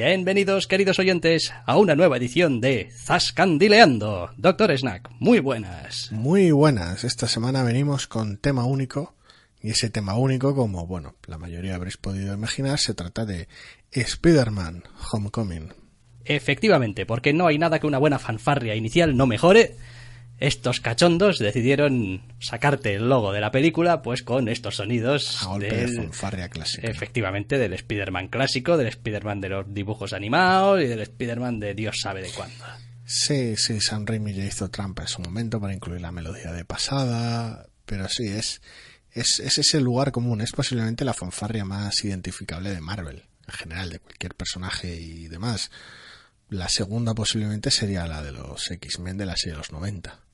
Bienvenidos, queridos oyentes, a una nueva edición de Zascandileando. Doctor Snack, muy buenas. Muy buenas. Esta semana venimos con tema único. Y ese tema único, como bueno, la mayoría habréis podido imaginar, se trata de Spider-Man Homecoming. Efectivamente, porque no hay nada que una buena fanfarria inicial no mejore. Estos cachondos decidieron sacarte el logo de la película, pues con estos sonidos. A golpe de fanfarria clásica. Efectivamente, del Spider-Man clásico, del Spider-Man de los dibujos animados y del Spider-Man de Dios sabe de cuándo. Sí, sí, Sam Raimi ya hizo trampa en su momento para incluir la melodía de pasada, pero sí, es, es, es ese lugar común, es posiblemente la fanfarria más identificable de Marvel, en general, de cualquier personaje y demás. La segunda posiblemente sería la de los X-Men de la serie de los 90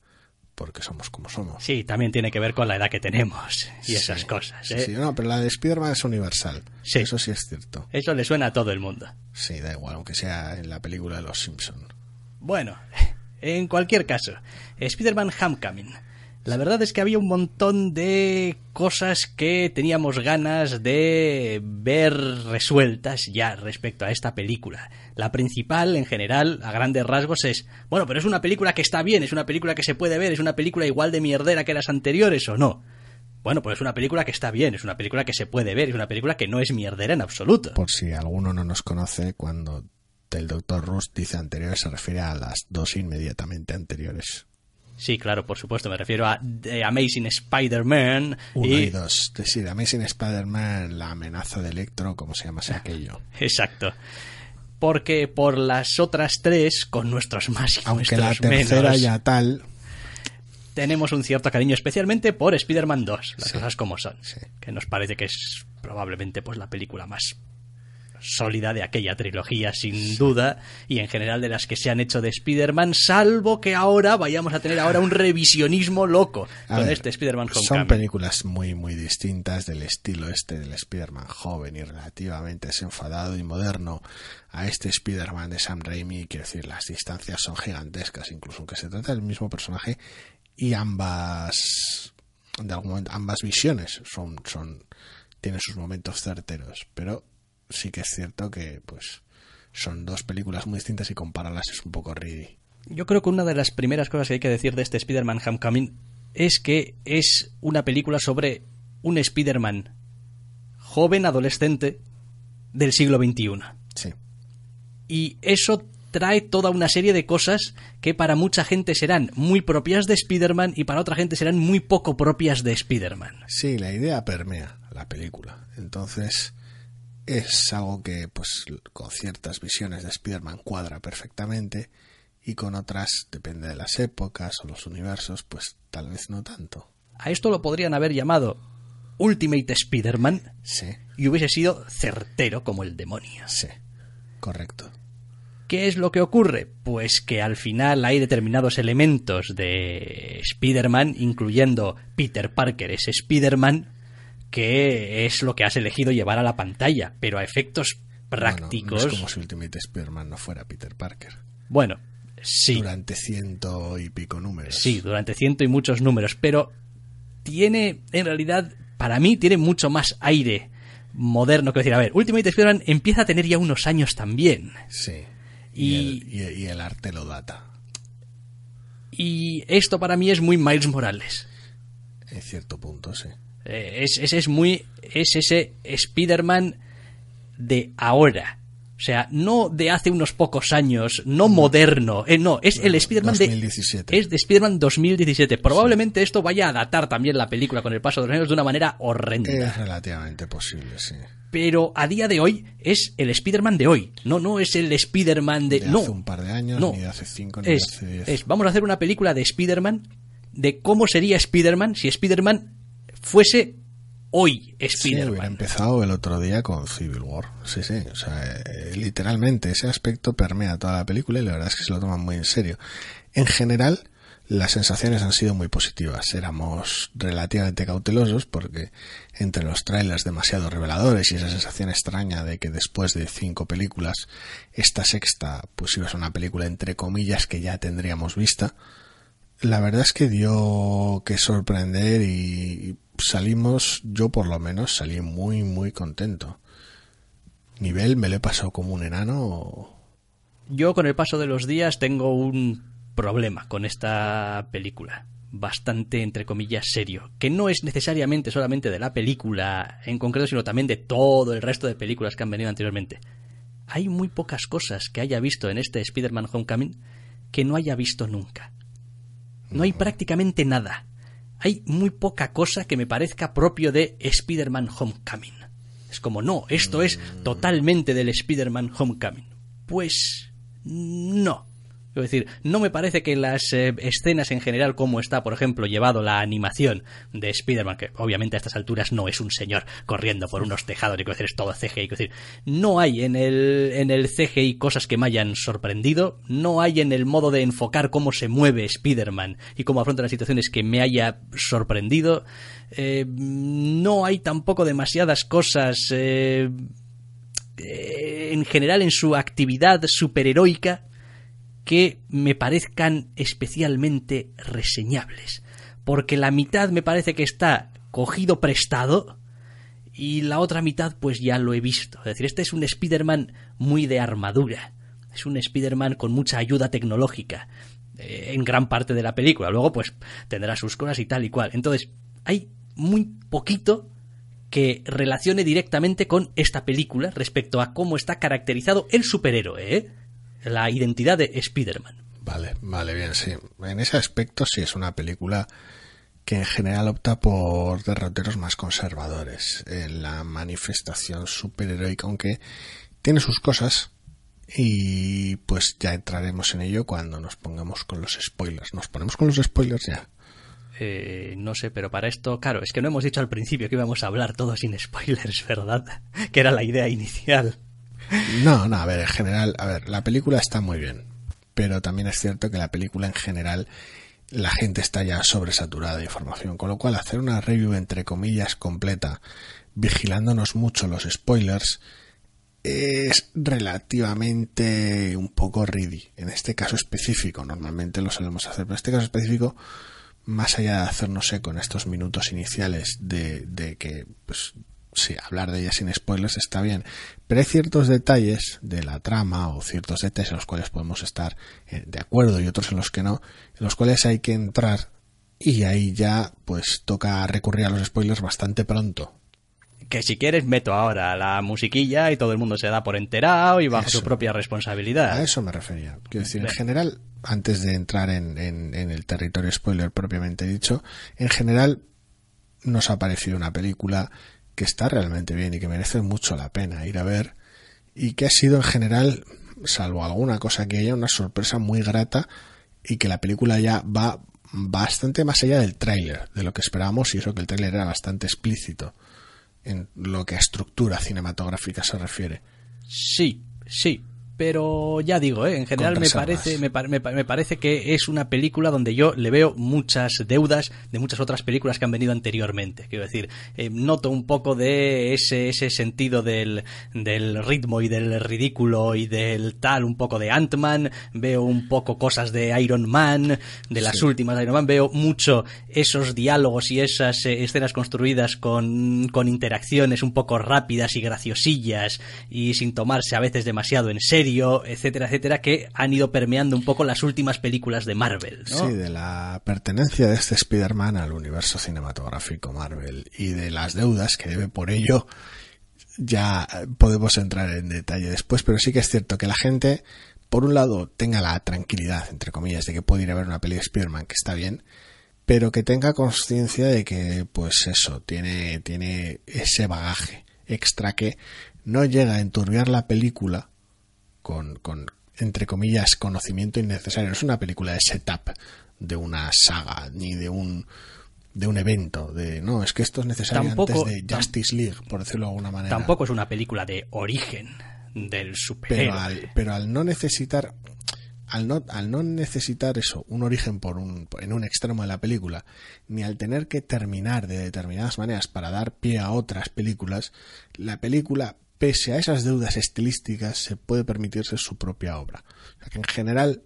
porque somos como somos. Sí, también tiene que ver con la edad que tenemos y esas cosas. Sí, ¿eh? sí, no, pero la de Spider-Man es universal. Sí. Eso sí es cierto. Eso le suena a todo el mundo. Sí, da igual, aunque sea en la película de los Simpson. Bueno, en cualquier caso, Spider-Man Homecoming. La verdad es que había un montón de cosas que teníamos ganas de ver resueltas ya respecto a esta película. La principal, en general, a grandes rasgos, es, bueno, pero es una película que está bien, es una película que se puede ver, es una película igual de mierdera que las anteriores o no. Bueno, pues es una película que está bien, es una película que se puede ver, es una película que no es mierdera en absoluto. Por si alguno no nos conoce, cuando el Dr. Rust dice anteriores, se refiere a las dos inmediatamente anteriores. Sí, claro, por supuesto, me refiero a The Amazing Spider-Man Uno y dos. Es decir, Amazing Spider-Man, la amenaza de Electro, como se llama aquello. Exacto. Porque por las otras tres, con nuestros más y Aunque la tercera menos, ya tal, tenemos un cierto cariño, especialmente por Spider-Man 2, las Sí. cosas como son. Sí. Que nos parece que es probablemente pues la película más sólida de aquella trilogía, sin duda, y en general de las que se han hecho de Spider-Man, salvo que ahora vayamos a tener ahora un revisionismo loco A con ver, este Spider-Man son películas muy, muy distintas del estilo este del Spider-Man joven y relativamente desenfadado y moderno a este Spider-Man de Sam Raimi. Quiero decir, las distancias son gigantescas, incluso aunque se trata del mismo personaje y ambas, de algún momento, ambas visiones son, son, tienen sus momentos certeros, pero sí que es cierto que, pues, son dos películas muy distintas y compararlas es un poco ridículo. Yo creo que una de las primeras cosas que hay que decir de este Spider-Man Homecoming es que es una película sobre un Spider-Man joven, adolescente, del siglo XXI. Sí. Y eso trae toda una serie de cosas que para mucha gente serán muy propias de Spider-Man y para otra gente serán muy poco propias de Spider-Man. Sí, la idea permea la película. Entonces, es algo que, pues, con ciertas visiones de Spider-Man cuadra perfectamente y con otras, depende de las épocas o los universos, pues tal vez no tanto. A esto lo podrían haber llamado Ultimate Spider-Man Sí, y hubiese sido certero como el demonio. sí, correcto. ¿Qué es lo que ocurre? Pues que al final hay determinados elementos de Spider-Man, incluyendo Peter Parker es Spider-Man, que es lo que has elegido llevar a la pantalla, pero a efectos prácticos. Bueno, no es como si Ultimate Spider-Man no fuera Peter Parker. Bueno, sí, Durante ciento y pico números. sí, durante ciento y muchos números, pero tiene, en realidad, para mí, tiene mucho más aire moderno que decir, a ver, Ultimate Spider-Man empieza a tener ya unos años también. Sí. Y- Y, el, y- y el arte lo data. Y esto para mí es muy Miles Morales. En cierto punto, sí. Eh, es, es, es muy. Es ese Spider-Man de ahora. O sea, no de hace unos pocos años, no moderno. Eh, no, es el Spider-Man de. 2017. Es de Spider-Man 2017. Probablemente esto vaya a datar también la película con el paso de los años de una manera horrenda. Es relativamente posible, sí. Pero a día de hoy es el Spider-Man de hoy. No, no es el Spider-Man de. De no. hace un par de años, No. ni de hace cinco, ni es, de hace diez. es, vamos a hacer una película de Spider-Man, de cómo sería Spider-Man si Spider-Man fuese hoy Sí, Spider-Man. empezado el otro día con Civil War. Sí, sí. O sea, eh, literalmente ese aspecto permea toda la película y la verdad es que se lo toman muy en serio. En general, las sensaciones han sido muy positivas. Éramos relativamente cautelosos porque entre los trailers demasiado reveladores y esa sensación extraña de que después de cinco películas, esta sexta pues iba a ser una película entre comillas que ya tendríamos vista. La verdad es que dio que sorprender y salimos, yo por lo menos salí muy muy contento. Nivel me lo he pasado como un enano. Yo con el paso de los días tengo un problema con esta película. Bastante, entre comillas, serio. Que no es necesariamente solamente de la película en concreto, sino también de todo el resto de películas que han venido anteriormente. Hay muy pocas cosas que haya visto en este Spider-Man Homecoming que no haya visto nunca. No hay prácticamente nada. Hay muy poca cosa que me parezca propio de Spider-Man Homecoming. Es como, no, esto es totalmente del Spider-Man Homecoming. Pues no. Es decir, no me parece que las eh, escenas en general, como está, por ejemplo, llevado la animación de Spider-Man, que obviamente a estas alturas no es un señor corriendo por unos tejados, y que es todo CGI. Es decir, no hay en el, en el CGI cosas que me hayan sorprendido, no hay en el modo de enfocar cómo se mueve Spider-Man y cómo afronta las situaciones que me haya sorprendido. Eh, no hay tampoco demasiadas cosas. eh, en general en su actividad superheroica que me parezcan especialmente reseñables. Porque la mitad me parece que está cogido prestado y la otra mitad pues ya lo he visto. Es decir, este es un Spider-Man muy de armadura. Es un Spider-Man con mucha ayuda tecnológica eh, en gran parte de la película. Luego pues tendrá sus cosas y tal y cual. Entonces, hay muy poquito que relacione directamente con esta película respecto a cómo está caracterizado el superhéroe, ¿eh? La identidad de Spider-Man. Vale, vale, bien, sí. En ese aspecto sí es una película que en general opta por derroteros más conservadores en la manifestación superheroica, aunque tiene sus cosas y pues ya entraremos en ello cuando nos pongamos con los spoilers. ¿Nos ponemos con los spoilers ya? Eh, no sé, pero para esto, claro, es que no hemos dicho al principio que íbamos a hablar todo sin spoilers, ¿verdad? Que era la idea inicial. No, no, a ver, en general, a ver, la película está muy bien, pero también es cierto que la película en general la gente está ya sobresaturada de información, con lo cual hacer una review entre comillas completa, vigilándonos mucho los spoilers, es relativamente un poco ready. En este caso específico, normalmente lo solemos hacer, pero en este caso específico, más allá de hacernos eco en estos minutos iniciales de, de que, pues, sí, hablar de ella sin spoilers está bien, pero hay ciertos detalles de la trama o ciertos detalles en los cuales podemos estar eh, de acuerdo y otros en los que no, en los cuales hay que entrar y ahí ya pues toca recurrir a los spoilers bastante pronto. Que si quieres meto ahora la musiquilla y todo el mundo se da por enterado y bajo Eso. su propia responsabilidad. A eso me refería. Quiero decir, en general, antes de entrar en, en- en el territorio spoiler propiamente dicho, en general nos ha parecido una película que está realmente bien y que merece mucho la pena ir a ver y que ha sido en general, salvo alguna cosa que haya, una sorpresa muy grata y que la película ya va bastante más allá del tráiler, de lo que esperábamos y eso que el tráiler era bastante explícito en lo que a estructura cinematográfica se refiere. Sí, sí. Pero ya digo, ¿eh? en general me parece, me, pa- me pa- me parece que es una película donde yo le veo muchas deudas de muchas otras películas que han venido anteriormente. Quiero decir, eh, noto un poco de ese, ese sentido del, del ritmo y del ridículo y del tal, un poco de Ant-Man, veo un poco cosas de Iron Man, de las Sí. últimas de Iron Man, veo mucho esos diálogos y esas eh, escenas construidas con, con interacciones un poco rápidas y graciosillas y sin tomarse a veces demasiado en serio etcétera, etcétera, que han ido permeando un poco las últimas películas de Marvel. Sí, de la pertenencia de este Spider-Man al universo cinematográfico Marvel y de las deudas que debe por ello ya podemos entrar en detalle después, pero sí que es cierto que la gente, por un lado, tenga la tranquilidad, entre comillas, de que puede ir a ver una peli de Spider-Man, que está bien, pero que tenga conciencia de que, pues eso, tiene, tiene ese bagaje extra que no llega a enturbiar la película con, con, entre comillas, conocimiento innecesario. No es una película de setup de una saga, ni de un de un evento, de no, es que esto es necesario Tampoco- antes de Justice League, por decirlo de alguna manera. Tampoco es una película de origen del pero superhéroe. al, pero al no necesitar al no, al no necesitar eso, un origen por un, en un extremo de la película, ni al tener que terminar de determinadas maneras para dar pie a otras películas, la película, pese a esas deudas estilísticas, se puede permitirse su propia obra. O sea que en general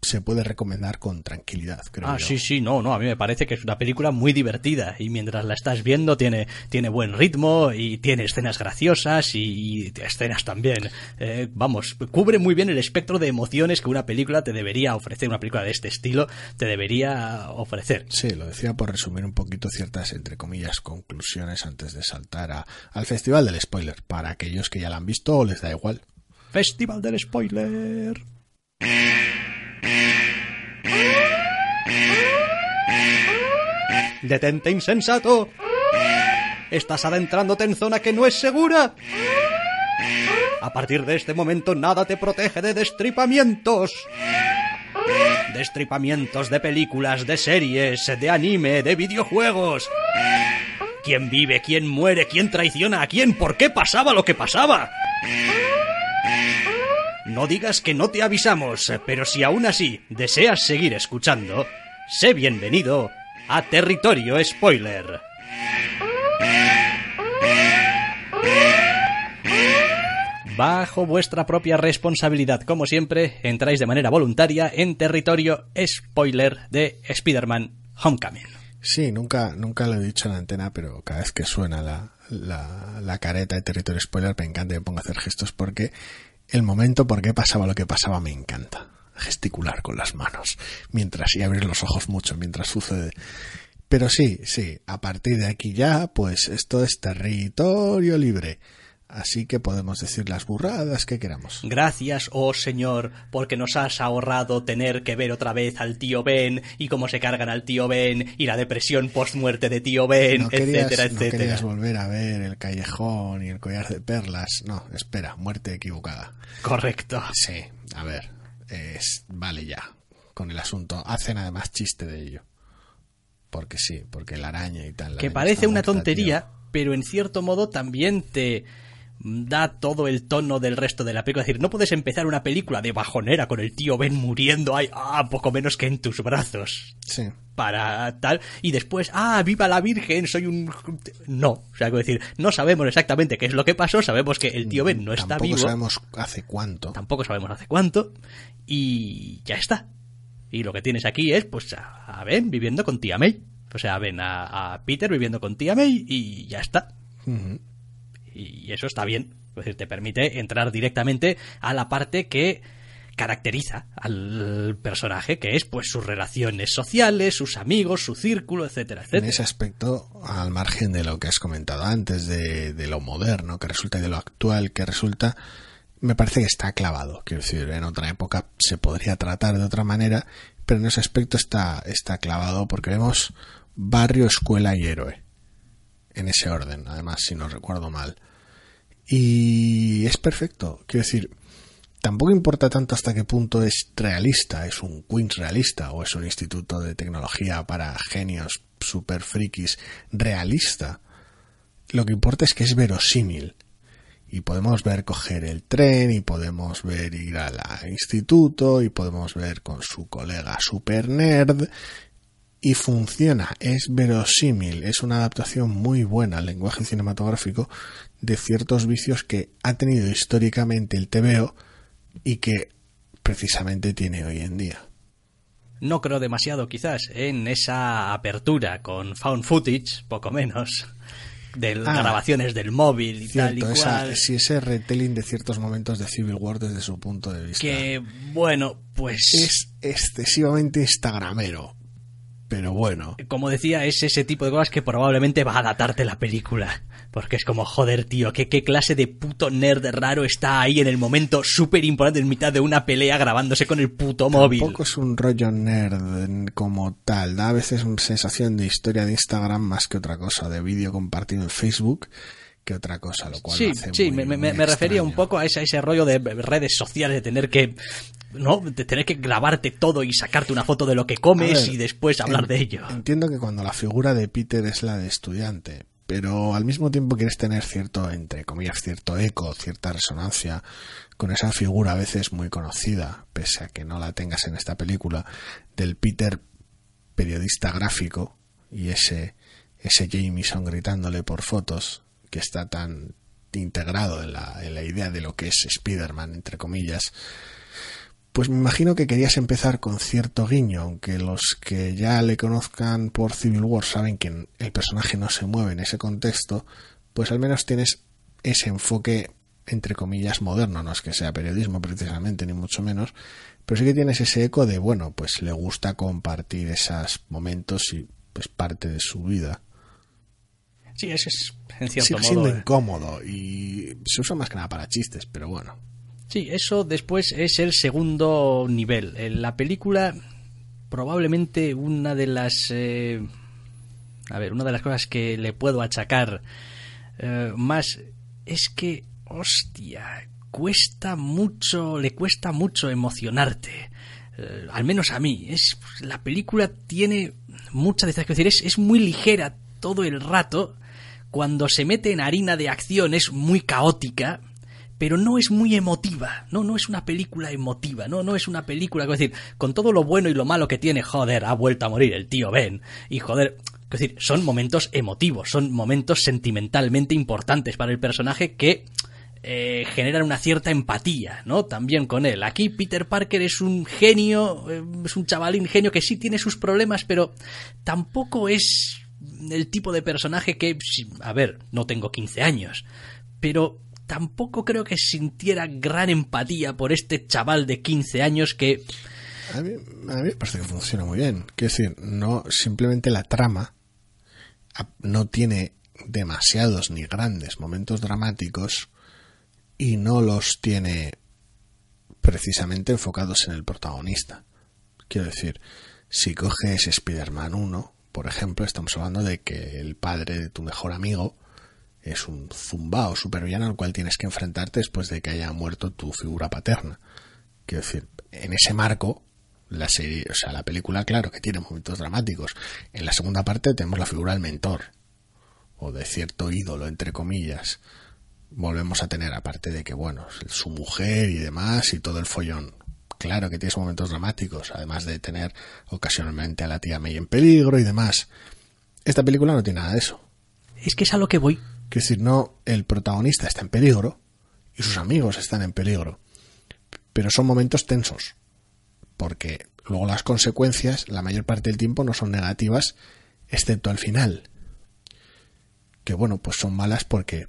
se puede recomendar con tranquilidad, creo Ah, yo. sí, sí, no, no, a mí me parece que es una película muy divertida y mientras la estás viendo tiene, tiene buen ritmo y tiene escenas graciosas y, y escenas también, eh, vamos, cubre muy bien el espectro de emociones que una película te debería ofrecer, una película de este estilo te debería ofrecer. Sí, lo decía por resumir un poquito ciertas, entre comillas, conclusiones antes de saltar a- al Festival del Spoiler, para aquellos que ya la han visto o les da igual. Festival del spoiler. Detente insensato. Estás adentrándote en zona que no es segura. A partir de este momento nada te protege de destripamientos. Destripamientos de películas, de series, de anime, de videojuegos. ¿Quién vive? ¿Quién muere? ¿Quién traiciona a quién? ¿Por qué pasaba lo que pasaba? No digas que no te avisamos, pero si aún así deseas seguir escuchando, sé bienvenido a Territorio Spoiler. Bajo vuestra propia responsabilidad, como siempre, entráis de manera voluntaria en territorio spoiler de Spider-Man Homecoming. Sí, nunca, nunca lo he dicho en la antena, pero cada vez que suena la, la, careta de territorio spoiler me encanta y me pongo a hacer gestos porque el momento por qué pasaba lo que pasaba me encanta. Gesticular con las manos mientras y abrir los ojos mucho mientras sucede. Pero sí, sí, a partir de aquí ya, pues esto es territorio libre. Así que podemos decir las burradas que queramos. Gracias, oh Señor, porque nos has ahorrado tener que ver otra vez al tío Ben y cómo se cargan al tío Ben y la depresión post-muerte de tío Ben, No querías, etcétera, no etcétera. querías volver a ver el callejón y el collar de perlas. No, espera, muerte equivocada. Correcto. Sí, a ver, es, vale ya con el asunto. Hacen además chiste de ello. Porque sí, porque la araña y tal. la Que parece una muerta, tontería, tío. pero en cierto modo también te da todo el tono del resto de la película. Es decir, no puedes empezar una película de bajonera con el tío Ben muriendo ahí, ah, poco menos que en tus brazos. Sí, para tal y después ah viva la virgen soy un no o sea quiero decir no sabemos exactamente qué es lo que pasó sabemos que el tío Ben no está tampoco vivo sabemos hace cuánto. tampoco sabemos hace cuánto y ya está y lo que tienes aquí es pues a, Ben viviendo con tía May o sea ven a, a Peter viviendo con tía May y ya está. Y eso está bien. Es decir, te permite entrar directamente a la parte que caracteriza al personaje, que es pues sus relaciones sociales, sus amigos, su círculo, etcétera, En etcétera. ese aspecto, al margen de lo que has comentado antes, de, de lo moderno que resulta y de lo actual que resulta, me parece que está clavado. Quiero decir, en otra época se podría tratar de otra manera, pero en ese aspecto está, está clavado porque vemos barrio, escuela y héroe. En ese orden, además, si no recuerdo mal. Y es perfecto. Quiero decir, tampoco importa tanto hasta qué punto es realista, es un Queens realista o es un instituto de tecnología para genios super frikis realista. Lo que importa es que es verosímil. Y podemos ver coger el tren y podemos ver ir al instituto y podemos ver con su colega super nerd y funciona, es verosímil, es una adaptación muy buena al lenguaje cinematográfico de ciertos vicios que ha tenido históricamente el TVO y que precisamente tiene hoy en día. No creo demasiado quizás en esa apertura con found footage, poco menos, de Ah. grabaciones del móvil y tal y esa, sí, ese retelling de ciertos momentos de Civil War desde su punto de vista. Que, bueno, pues... Es excesivamente instagramero. Pero bueno. como decía, es ese tipo de cosas que probablemente va a datarte la película. Porque es como, joder, tío, ¿qué, qué clase de puto nerd raro está ahí en el momento súper importante en mitad de una pelea grabándose con el puto móvil? Tampoco es un rollo nerd como tal. Da a veces una sensación de historia de Instagram más que otra cosa, de vídeo compartido en Facebook que otra cosa, lo cual Sí, lo hace sí, muy- me, me- muy me refería un poco a ese, a ese rollo de redes sociales, de tener que... ¿no? De tener que grabarte todo y sacarte una foto de lo que comes ver, y después hablar en- de ello. Entiendo que cuando la figura de Peter es la de estudiante, pero al mismo tiempo quieres tener cierto, entre comillas, cierto eco, cierta resonancia con esa figura a veces muy conocida, pese a que no la tengas en esta película, del Peter periodista gráfico y ese, ese Jameson gritándole por fotos que está tan integrado en la, en la idea de lo que es Spider-Man, entre comillas, pues me imagino que querías empezar con cierto guiño, aunque los que ya le conozcan por Civil War saben que el personaje no se mueve en ese contexto, pues al menos tienes ese enfoque entre comillas moderno, no es que sea periodismo precisamente, ni mucho menos, pero sí que tienes ese eco de, bueno, pues le gusta compartir esos momentos y pues parte de su vida. Sí, eso es, en cierto Sigue modo... siendo eh, incómodo y se usa más que nada para chistes, pero bueno. Sí, eso después es el segundo nivel. En la película, probablemente una de las. eh, a ver, una de las cosas que le puedo achacar eh, más es que, hostia, cuesta mucho, le cuesta mucho emocionarte. Eh, al menos a mí. Es, la película tiene mucha de estas es decir, es, es muy ligera todo el rato. Cuando se mete en harina de acción es muy caótica pero no es muy emotiva, no, no es una película emotiva, no, no es una película, es decir, con todo lo bueno y lo malo que tiene, joder, ha vuelto a morir el tío Ben, y joder, es decir, son momentos emotivos, son momentos sentimentalmente importantes para el personaje que eh, generan una cierta empatía, ¿no? También con él. Aquí Peter Parker es un genio, eh, es un chavalín genio que sí tiene sus problemas, pero tampoco es el tipo de personaje que, a ver, no tengo 15 años, pero tampoco creo que sintiera gran empatía por este chaval de 15 años que... A mí, a mí me parece que funciona muy bien. Quiero decir, no simplemente la trama no tiene demasiados ni grandes momentos dramáticos y no los tiene precisamente enfocados en el protagonista. Quiero decir, si coges Spider-Man 1, por ejemplo, estamos hablando de que el padre de tu mejor amigo es un zumbao supervillano al cual tienes que enfrentarte después de que haya muerto tu figura paterna. Quiero decir, en ese marco, la serie, o sea, la película, claro que tiene momentos dramáticos. En la segunda parte tenemos la figura del mentor, o de cierto ídolo, entre comillas. Volvemos a tener, aparte de que, bueno, su mujer y demás, y todo el follón. Claro que tienes momentos dramáticos, además de tener ocasionalmente a la tía May en peligro y demás. Esta película no tiene nada de eso. Es que es a lo que voy. Quiero decir, no, el protagonista está en peligro y sus amigos están en peligro. Pero son momentos tensos. Porque luego las consecuencias, la mayor parte del tiempo, no son negativas, excepto al final. Que bueno, pues son malas porque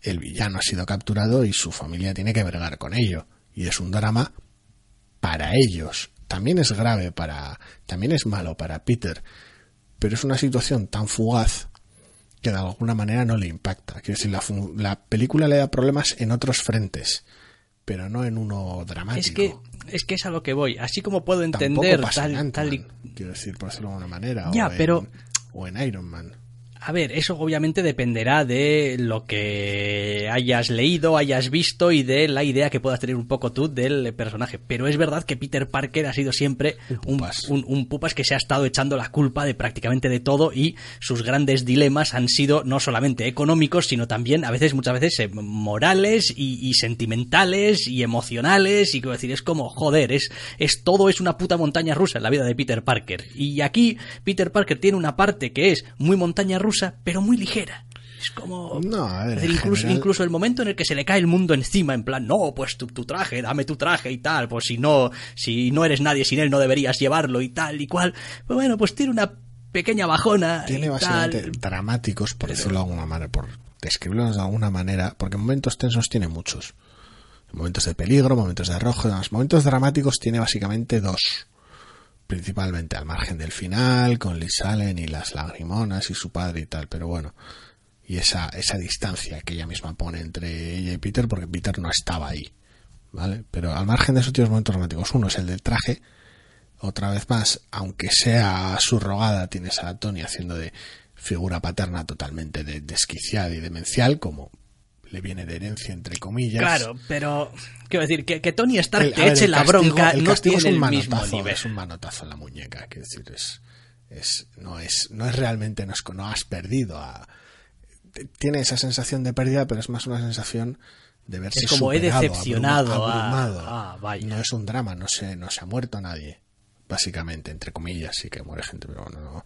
el villano ha sido capturado y su familia tiene que bregar con ello. Y es un drama para ellos. También es grave para. También es malo para Peter. Pero es una situación tan fugaz que de alguna manera no le impacta. Quiero decir, la, la película le da problemas en otros frentes, pero no en uno dramático. Es que, es que es a lo que voy. Así como puedo entender tal, tal y... Quiero decir, por decirlo de alguna manera. Ya, o en- pero- o en Iron Man. A ver, eso obviamente dependerá de lo que hayas leído, hayas visto y de la idea que puedas tener un poco tú del personaje. Pero es verdad que Peter Parker ha sido siempre Un pupas. un- un pupas que se ha estado echando la culpa de prácticamente de todo y sus grandes dilemas han sido no solamente económicos, sino también a veces, muchas veces, eh, morales y, y sentimentales y emocionales. Y quiero decir, es como, joder, es, es todo es una puta montaña rusa en la vida de Peter Parker. Y aquí Peter Parker tiene una parte que es muy montaña rusa, pero muy ligera. Es como... No, a ver, es decir, en incluso, general- incluso el momento en el que se le cae el mundo encima, en plan, no, pues tu, tu traje, dame tu traje y tal, pues si no, si no eres nadie sin él no deberías llevarlo y tal y cual. Pues bueno, pues tiene una pequeña bajona. Tiene y tal. dramáticos, por decirlo de alguna manera, por describirlo de alguna manera, porque momentos tensos tiene muchos. Momentos de peligro, momentos de arrojo, demás. Momentos dramáticos tiene básicamente dos. Principalmente al margen del final, con Liz Allen y las lagrimonas y su padre y tal, pero bueno. Y esa, esa distancia que ella misma pone entre ella y Peter, porque Peter no estaba ahí. ¿Vale? Pero al margen de esos tíos momentos dramáticos, uno es el del traje, otra vez más, aunque sea subrogada, tienes a Tony haciendo de figura paterna totalmente de- desquiciada y demencial, como le viene de herencia, entre comillas. Claro, pero quiero decir que, que Tony Stark El- te ver, eche la castigo- bronca el no tiene es un el mismo manotazo, nivel. Es un manotazo en la muñeca, quiero decir, es, es, no es, no es realmente, no es, no has perdido a, tiene esa sensación de pérdida, pero es más una sensación de verse Es como he superado, decepcionado abruma- a- abrumado. ah, vaya. No es un drama, no se, no se ha muerto nadie, básicamente, entre comillas, sí que muere gente, pero bueno, no,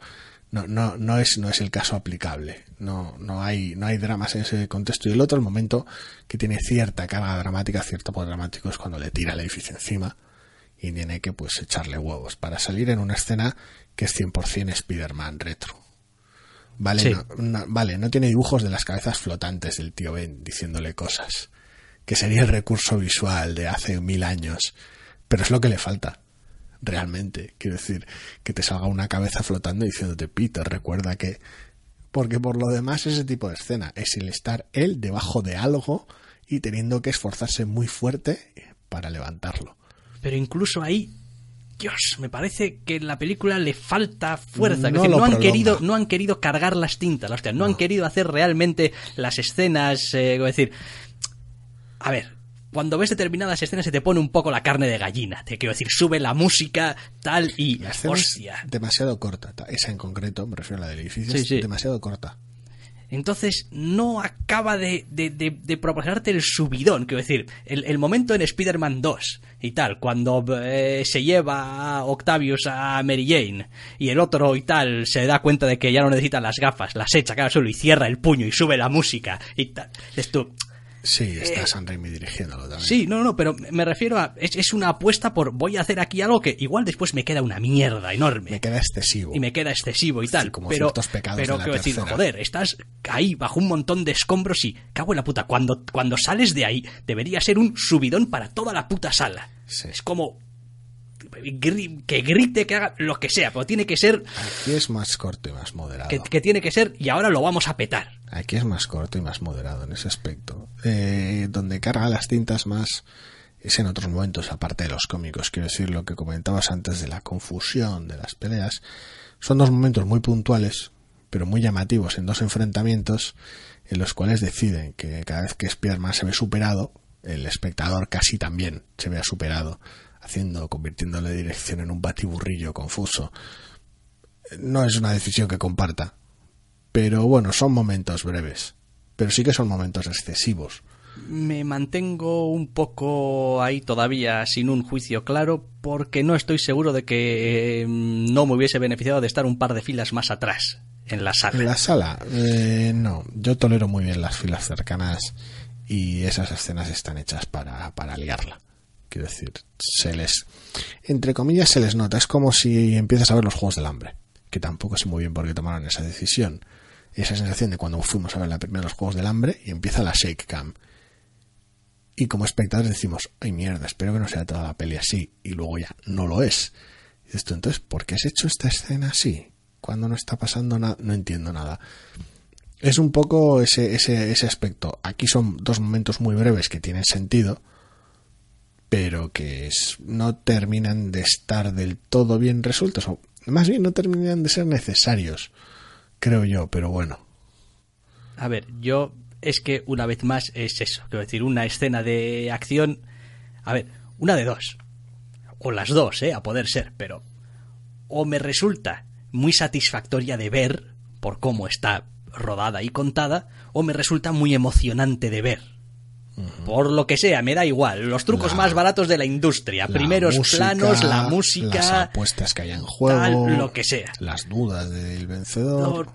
no, no, no es, no es el caso aplicable. No, no hay, no hay dramas en ese contexto. Y el otro, el momento que tiene cierta carga dramática, cierto poder dramático, es cuando le tira el edificio encima y tiene que pues echarle huevos para salir en una escena que es 100% Spider-Man retro. Vale, Sí. no, no- vale, no tiene dibujos de las cabezas flotantes del tío Ben diciéndole cosas, que sería el recurso visual de hace mil años, pero es lo que le falta, realmente. Quiero decir, que te salga una cabeza flotando diciéndote, Peter, recuerda que... Porque por lo demás ese tipo de escena es el estar él debajo de algo y teniendo que esforzarse muy fuerte para levantarlo. Pero incluso ahí, Dios, me parece que en la película le falta fuerza. No decir, no han prolonga. querido, no han querido cargar las tintas, hostia, no, han querido hacer realmente las escenas, eh, es decir, a ver. Cuando ves determinadas escenas se te pone un poco la carne de gallina. Te quiero decir, sube la música, tal y. La Hostia. es demasiado corta, ta- esa en concreto, me refiero a la del edificio, Sí, es sí. demasiado corta. Entonces no acaba de, de, de- de proporcionarte el subidón, quiero decir, el, el momento en Spider-Man 2 y tal, cuando eh, se lleva a Octavius a Mary Jane y el otro y tal se da cuenta de que ya no necesita las gafas, las echa cada solo y cierra el puño y sube la música y tal. Tú, Sí, está San Raimi dirigiéndolo también. Eh, sí, no, no, pero me refiero a, es, es una apuesta por voy a hacer aquí algo que igual después me queda una mierda enorme. Me queda excesivo. y me queda excesivo y Sí, tal. como pero, ciertos pecados pero de la quiero decir, tercera. joder, estás ahí bajo un montón de escombros y cago en la puta. Cuando, cuando sales de ahí, debería ser un subidón para toda la puta sala. Sí. Es como que grite, que haga lo que sea, pero tiene que ser, Aquí es más corto y más moderado. que, que tiene que ser, y ahora lo vamos a petar. Aquí es más corto y más moderado en ese aspecto. Eh, donde carga las tintas más es en otros momentos, aparte de los cómicos. Quiero decir, lo que comentabas antes de la confusión de las peleas. Son dos momentos muy puntuales, pero muy llamativos en dos enfrentamientos en los cuales deciden que cada vez que Spider-Man se ve superado, el espectador casi también se vea superado, haciendo, convirtiéndole dirección en un batiburrillo confuso. No es una decisión que comparta, pero bueno, son momentos breves. Pero sí que son momentos excesivos. Me mantengo un poco ahí todavía sin un juicio claro porque no estoy seguro de que eh, no me hubiese beneficiado de estar un par de filas más atrás en la sala. En la sala, eh, no. Yo tolero muy bien las filas cercanas y esas escenas están hechas para, para liarla. Quiero decir, se les, entre comillas, se les nota. Es como si empiezas a ver los Juegos del Hambre, que tampoco sé muy bien por qué tomaron esa decisión. Esa sensación de cuando fuimos a ver la primera los Juegos del Hambre y empieza la Shake Cam. Y como espectadores decimos, ay mierda, espero que no sea toda la peli así. Y luego ya no lo es. Y dices tú, entonces, ¿por qué has hecho esta escena así? Cuando no está pasando nada, no entiendo nada. Es un poco ese, ese, ese aspecto. Aquí son dos momentos muy breves que tienen sentido, pero que no terminan de estar del todo bien resueltos. O más bien no terminan de ser necesarios, creo yo, pero bueno. A ver, yo es que una vez más es eso, quiero decir, una escena de acción, a ver, una de dos, o las dos, eh, a poder ser, pero o me resulta muy satisfactoria de ver por cómo está rodada y contada, o me resulta muy emocionante de ver. Por lo que sea, me da igual. Los trucos La- más baratos de la industria. La Primeros música, planos, la Las música, apuestas que hay en juego. tal, lo que sea. Las dudas del vencedor.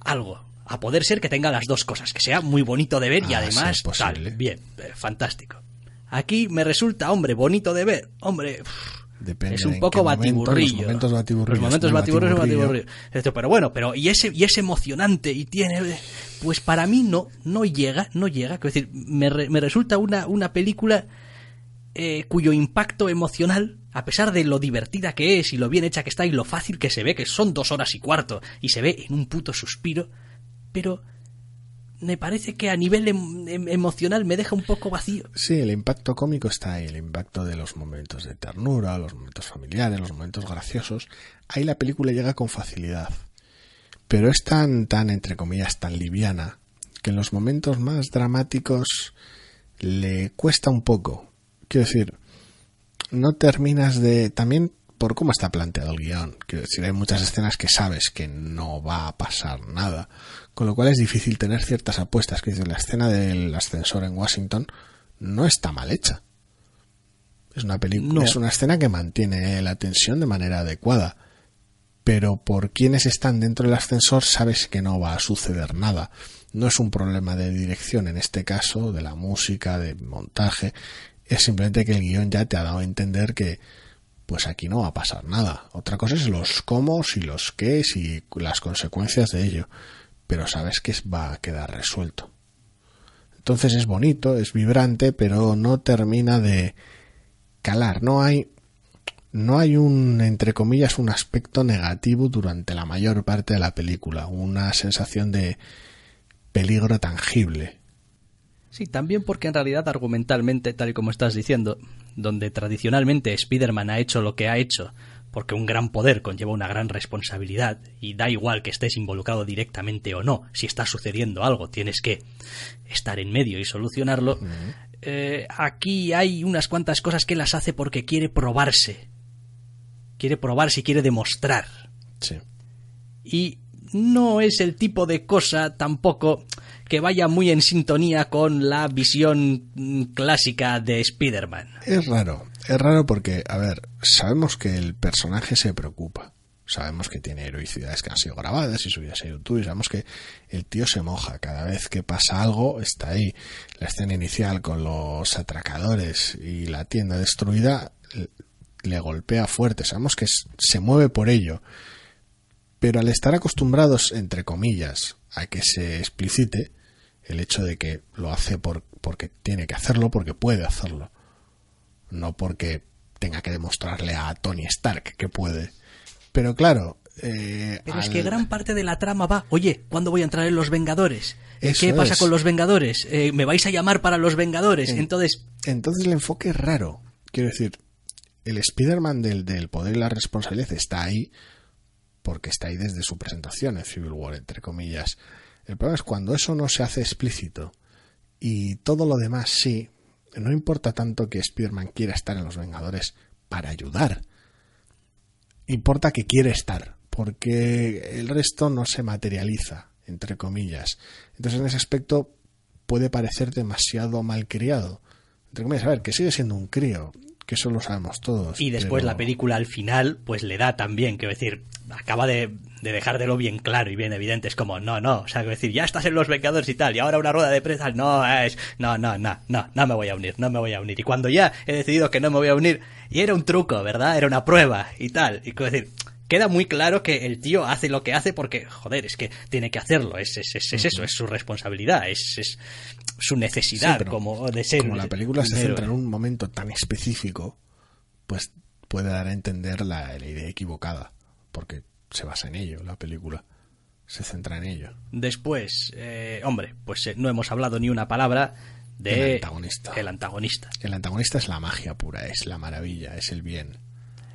Algo. A poder ser que tenga las dos cosas, que sea muy bonito de ver y Ah, además tal. Bien, eh, fantástico. Aquí me resulta, hombre, bonito de ver. Hombre, uff, Depende es un poco momento, batiburrillo. los momentos batiburrillos. Los momentos batiburrillos, batiburrillo. batiburrillo. Esto, Pero bueno, pero y ese y es emocionante y tiene pues para mí no no llega, no llega, quiero decir, me, re- me resulta una una película eh, cuyo impacto emocional, a pesar de lo divertida que es y lo bien hecha que está y lo fácil que se ve, que son dos horas y cuarto, y se ve en un puto suspiro, pero me parece que a nivel em- em- emocional me deja un poco vacío. Sí, el impacto cómico está ahí, el impacto de los momentos de ternura, los momentos familiares, los momentos graciosos. Ahí la película llega con facilidad. Pero es tan, tan, entre comillas, tan liviana, que en los momentos más dramáticos le cuesta un poco. Quiero decir, no terminas de... También por cómo está planteado el guion. Quiero decir, hay muchas escenas que sabes que no va a pasar nada. Con lo cual es difícil tener ciertas apuestas. Quiero decir, la escena del ascensor en Washington no está mal hecha. Es una película, No. es una escena que mantiene la tensión de manera adecuada. Pero por quienes están dentro del ascensor sabes que no va a suceder nada. No es un problema de dirección en este caso, de la música, de montaje. Es simplemente que el guion ya te ha dado a entender que pues aquí no va a pasar nada. Otra cosa es los cómo y los qué y las consecuencias de ello. Pero sabes que va a quedar resuelto. Entonces es bonito, es vibrante, pero no termina de calar. No hay, no hay un, entre comillas, un aspecto negativo durante la mayor parte de la película. Una sensación de peligro tangible. Sí, también porque en realidad argumentalmente, tal y como estás diciendo, donde tradicionalmente Spider-Man ha hecho lo que ha hecho, porque un gran poder conlleva una gran responsabilidad, y da igual que estés involucrado directamente o no, si está sucediendo algo, tienes que estar en medio y solucionarlo. Eh, aquí hay unas cuantas cosas que las hace porque quiere probarse. Quiere probarse y quiere demostrar Sí. y no es el tipo de cosa tampoco que vaya muy en sintonía con la visión mm, clásica de Spider-Man. Es raro, es raro porque, a ver, sabemos que el personaje se preocupa. Sabemos que tiene heroicidades que han sido grabadas y subidas a YouTube y sabemos que el tío se moja. Cada vez que pasa algo está ahí. La escena inicial con los atracadores y la tienda destruida le golpea fuerte. Sabemos que se mueve por ello. Pero al estar acostumbrados, entre comillas, a que se explicite el hecho de que lo hace por, porque tiene que hacerlo, porque puede hacerlo no porque tenga que demostrarle a Tony Stark que puede. Pero claro, eh, Pero es que gran parte de la trama va, oye, ¿cuándo voy a entrar en los Vengadores? Eh, Eso ¿Qué pasa es. con los Vengadores? Eh, ¿Me vais a llamar para los Vengadores? En- Entonces, entonces el enfoque es raro. Quiero decir, el Spider-Man del, del poder y la responsabilidad está ahí porque está ahí desde su presentación en Civil War, entre comillas. El problema es cuando eso no se hace explícito y todo lo demás sí, no importa tanto que Spider-Man quiera estar en los Vengadores para ayudar. Importa que quiere estar, porque el resto no se materializa, entre comillas. Entonces en ese aspecto puede parecer demasiado malcriado. Entre comillas, a ver, que sigue siendo un crío, que eso lo sabemos todos. y después pero- la película al final, pues le da también, quiero decir, acaba de, de dejártelo bien claro y bien evidente. Es como, no, no, o sea, quiero decir, ya estás en los Vengadores y tal, y ahora una rueda de prensa, no, es, no, no, no, no, no me voy a unir, no me voy a unir. Y cuando ya he decidido que no me voy a unir, y era un truco, ¿verdad? Era una prueba y tal. Y quiero decir, queda muy claro que el tío hace lo que hace porque, joder, es que tiene que hacerlo, es, es, es, es eso, es su responsabilidad, es, es su necesidad Sí, como de ser. como la película se centra en un momento tan específico, pues puede dar a entender la, la idea equivocada, porque se basa en ello la película, se centra en ello. Después, eh, hombre, pues eh, no hemos hablado ni una palabra de El antagonista. el antagonista. El antagonista es la magia pura, es la maravilla, es el bien.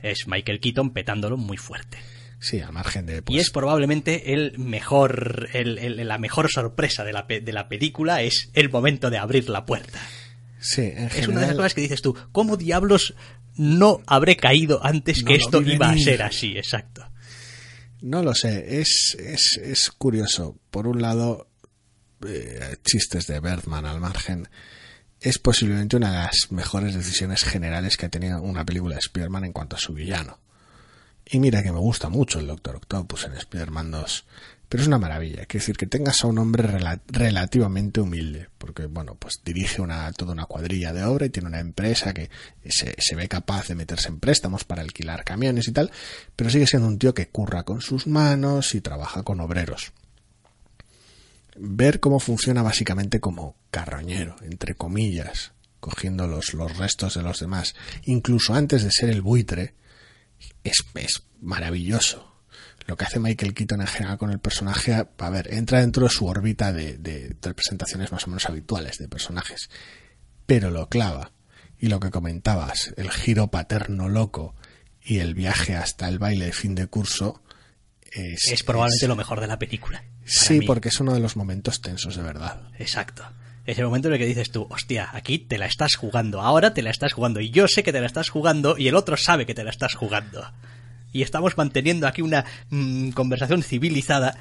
Es Michael Keaton petándolo muy fuerte. Sí, al margen de... y Pues, es probablemente el mejor, el- el- la mejor sorpresa de la, de la película es el momento de abrir la puerta. sí, en Es una de las cosas que dices tú, ¿cómo diablos no habré caído antes No que esto iba a ser así? Exacto. No lo sé, es, es, es curioso. Por un lado, eh, chistes de Bergman al margen, es posiblemente una de las mejores decisiones generales que ha tenido una película de Spider-Man en cuanto a su villano. Y mira que me gusta mucho el Doctor Octopus en Spider-Man 2, Pero es una maravilla, quiero decir que tengas a un hombre relativamente humilde, porque bueno, pues dirige una, toda una cuadrilla de obra y tiene una empresa que se, se ve capaz de meterse en préstamos para alquilar camiones y tal, pero sigue siendo un tío que curra con sus manos y trabaja con obreros. Ver cómo funciona básicamente como carroñero, entre comillas, cogiendo los, los restos de los demás, incluso antes de ser el buitre, es, es maravilloso lo que hace Michael Keaton en general con el personaje, a ver, entra dentro de su órbita de, representaciones más o menos habituales de personajes, pero lo clava. Y lo que comentabas, el giro paterno loco y el viaje hasta el baile de fin de curso es, es probablemente lo mejor de la película. Sí, porque es uno de los momentos tensos de verdad. Exacto. Es el momento en el que dices tú, hostia, aquí te la estás jugando, ahora te la estás jugando, y yo sé que te la estás jugando, y el otro sabe que te la estás jugando y estamos manteniendo aquí una mm, conversación civilizada,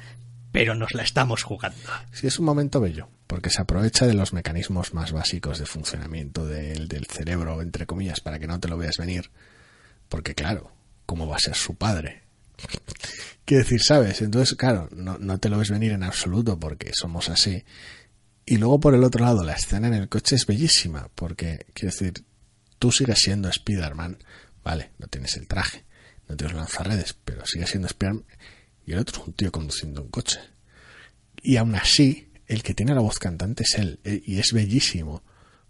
pero nos la estamos jugando. Sí, es un momento bello, porque se aprovecha de los mecanismos más básicos de funcionamiento del, del cerebro, entre comillas, para que no te lo veas venir, porque claro, ¿cómo va a ser su padre? Quiero decir, ¿sabes? Entonces, claro, no, no te lo ves venir en absoluto porque somos así. Y luego por el otro lado, la escena en el coche es bellísima, porque, quiero decir, tú sigues siendo Spider-Man, vale, no tienes el traje, no tienes lanzarredes, pero sigue siendo Spider-Man, y el otro es un tío conduciendo un coche. Y aún así, el que tiene la voz cantante es él, eh, y es bellísimo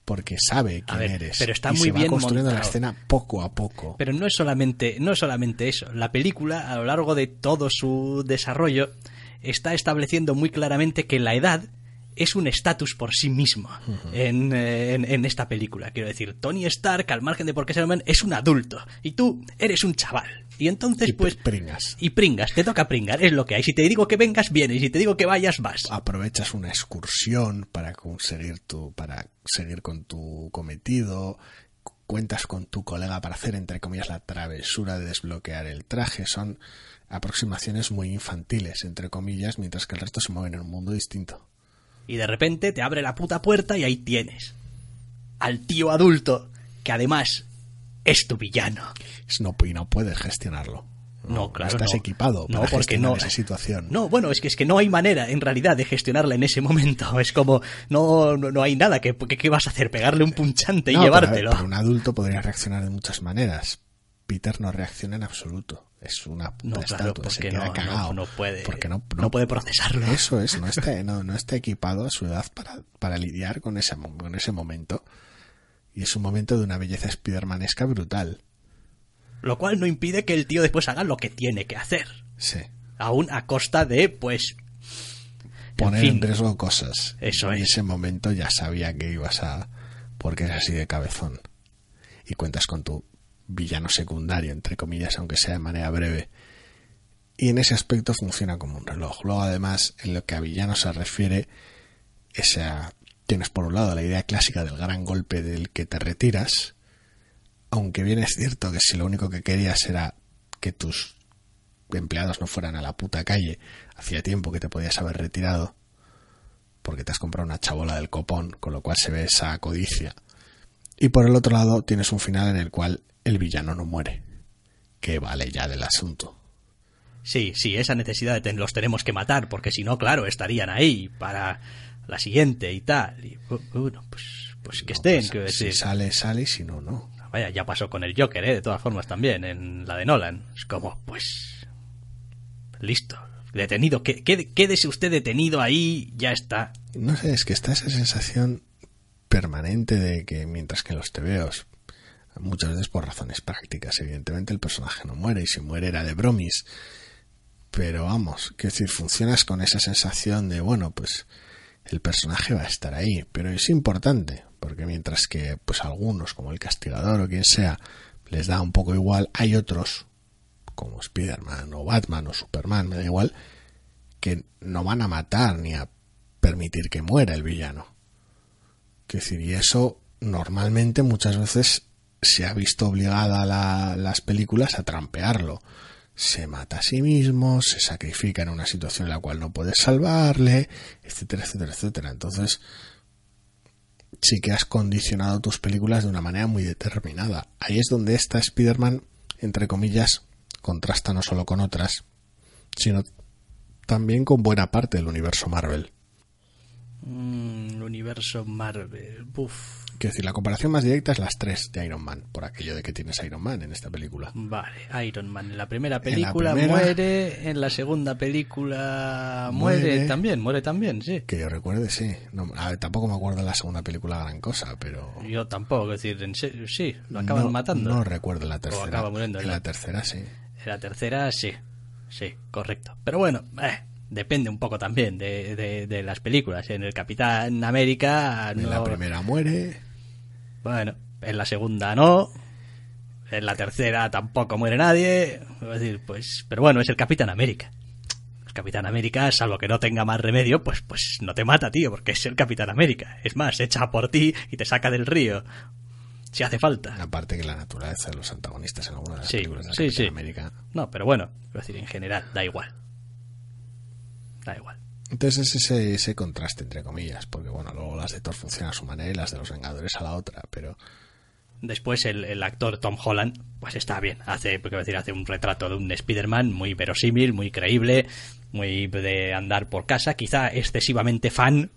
porque sabe quién eres pero está y muy se va bien construyendo la escena poco a poco Pero no es solamente, no es solamente eso. La película, a lo largo de todo su desarrollo, está estableciendo muy claramente que la edad es un estatus por sí mismo en, eh, en- en esta película. Quiero decir, Tony Stark, al margen de por qué ser hombre, es un adulto. Y tú eres un chaval. Y entonces, y pues. pringas Y pringas, te toca pringar, es lo que hay. Si te digo que vengas, vienes. Y si te digo que vayas, vas. aprovechas una excursión para conseguir tu para seguir con tu cometido cu- cuentas con tu colega para hacer entre comillas la travesura de desbloquear el traje son aproximaciones muy infantiles entre comillas mientras que el resto se mueve en un mundo distinto Y de repente te abre la puta puerta y ahí tienes. Al tío adulto, que además es tu villano. No, y no puedes gestionarlo No, claro. estás no. equipado no, porque no. esa situación No, bueno, es que es que no hay manera, en realidad, de gestionarla en ese momento. Es como, no, no, no hay nada. ¿Qué, qué, qué vas a hacer? ¿Pegarle un punchante y No, pero, llevártelo? pero un adulto podría reaccionar de muchas maneras Peter no reacciona en absoluto es una puta No, claro, estatua se queda no, no, no puede, porque no, puede procesarlo. Eso es, no está, no, no está equipado a su edad para, para lidiar con ese, mo- con ese momento. Y es un momento de una belleza spidermanesca brutal. Lo cual no impide que el tío después haga lo que tiene que hacer. Sí. Aún a costa de, pues... Poner en, fin. riesgo cosas. Eso y en es. ese momento ya sabía que ibas a. porque es así de cabezón. Y cuentas con tu villano secundario, entre comillas, aunque sea de manera breve. Y en ese aspecto funciona como un reloj. Luego, además, en lo que a villano se refiere, esa, tienes por un lado la idea clásica del gran golpe del que te retiras, aunque bien es cierto que si lo único que querías era que tus empleados no fueran a la puta calle, hacía tiempo que te podías haber retirado, porque te has comprado una chabola del copón, con lo cual se ve esa codicia. Y por el otro lado tienes un final en el cual el villano no muere, que vale ya del asunto. Sí, sí, esa necesidad de ten- los tenemos que matar, porque si no, claro, estarían ahí para la siguiente y tal. Y, bu- bueno, pues, pues que No, estén, pues, si sale, sale, y si no, no. Vaya, ya pasó con el Joker, ¿eh? De todas formas también, en la de Nolan. Es como, pues... Listo. Detenido. Qué- qué- Quédese usted detenido ahí, ya está. No sé, es que está esa sensación permanente de que mientras que en los tebeos, muchas veces por razones prácticas, evidentemente el personaje no muere y si muere era de bromis. Pero vamos, que decir, funcionas con esa sensación de, bueno, pues el personaje va a estar ahí, pero es importante, porque mientras que pues algunos, como el castigador o quien sea, les da un poco igual, hay otros, como Spider-Man o Batman o Superman, me da igual, que no van a matar ni a permitir que muera el villano. Que decir, y eso normalmente muchas veces se ha visto obligada la- las películas a trampearlo. Se mata a sí mismo, se sacrifica en una situación en la cual no puedes salvarle, etcétera, etcétera, etcétera. Entonces, sí que has condicionado tus películas de una manera muy determinada. Ahí es donde esta Spider-Man, entre comillas, contrasta no solo con otras, sino también con buena parte del universo Marvel. Mm, universo Marvel. Quiero decir, la comparación más directa es las tres de Iron Man, por aquello de que tienes Iron Man en esta película. Vale, Iron Man. En la primera la película primera- muere, en la segunda película muere, Muere. también, muere también, sí. Que yo recuerde, sí. No, a ver, tampoco me acuerdo de la segunda película gran cosa, pero... Yo tampoco, es decir, en serio, sí, lo acaban no, matando. No recuerdo la tercera. acaba muriendo, en ¿no? la tercera, sí. En la tercera, sí. Sí, correcto. Pero bueno, eh, depende un poco también de, de- de las películas. En el Capitán América, En no- la primera muere. Bueno, en la segunda no. En la tercera tampoco muere nadie. Es decir, pues, pero bueno, es el Capitán América. El Capitán América, salvo que no tenga más remedio, pues, pues no te mata, tío, porque es el Capitán América. Es más, echa por ti y te saca del río. Si hace falta. Aparte que la naturaleza de los antagonistas en alguna de las Sí, películas de sí, Capitán sí. América. No, pero bueno, quiero decir, en general, da igual. Da igual. Entonces es ese, ese contraste, entre comillas, porque bueno, luego las de Thor funcionan a su manera y las de los Vengadores a la otra, pero Después el, el actor Tom Holland, pues está bien. Hace, quiero decir, hace un retrato de un Spider-Man muy verosímil, muy creíble, muy de andar por casa, quizá excesivamente fan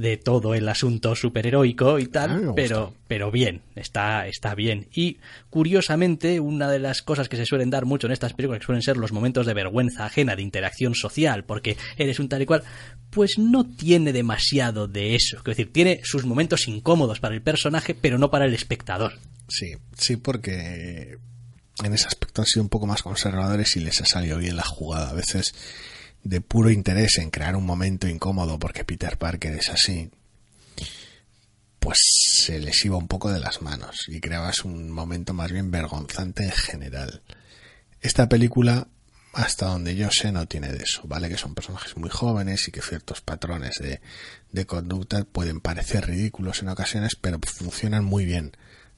de todo el asunto superheroico y tal, me pero, pero bien, está, está bien. Y curiosamente, una de las cosas que se suelen dar mucho en estas películas que suelen ser los momentos de vergüenza ajena, de interacción social, porque eres un tal y cual, pues no tiene demasiado de eso. Es decir, tiene sus momentos incómodos para el personaje, pero no para el espectador. sí, sí, porque en ese aspecto han sido un poco más conservadores y les ha salido bien la jugada. A veces de puro interés en crear un momento incómodo porque Peter Parker es así, pues se les iba un poco de las manos y creabas un momento más bien vergonzante en general. Esta película, hasta donde yo sé, no tiene de eso, ¿vale? Que son personajes muy jóvenes y que ciertos patrones de, de conducta pueden parecer ridículos en ocasiones, pero funcionan muy bien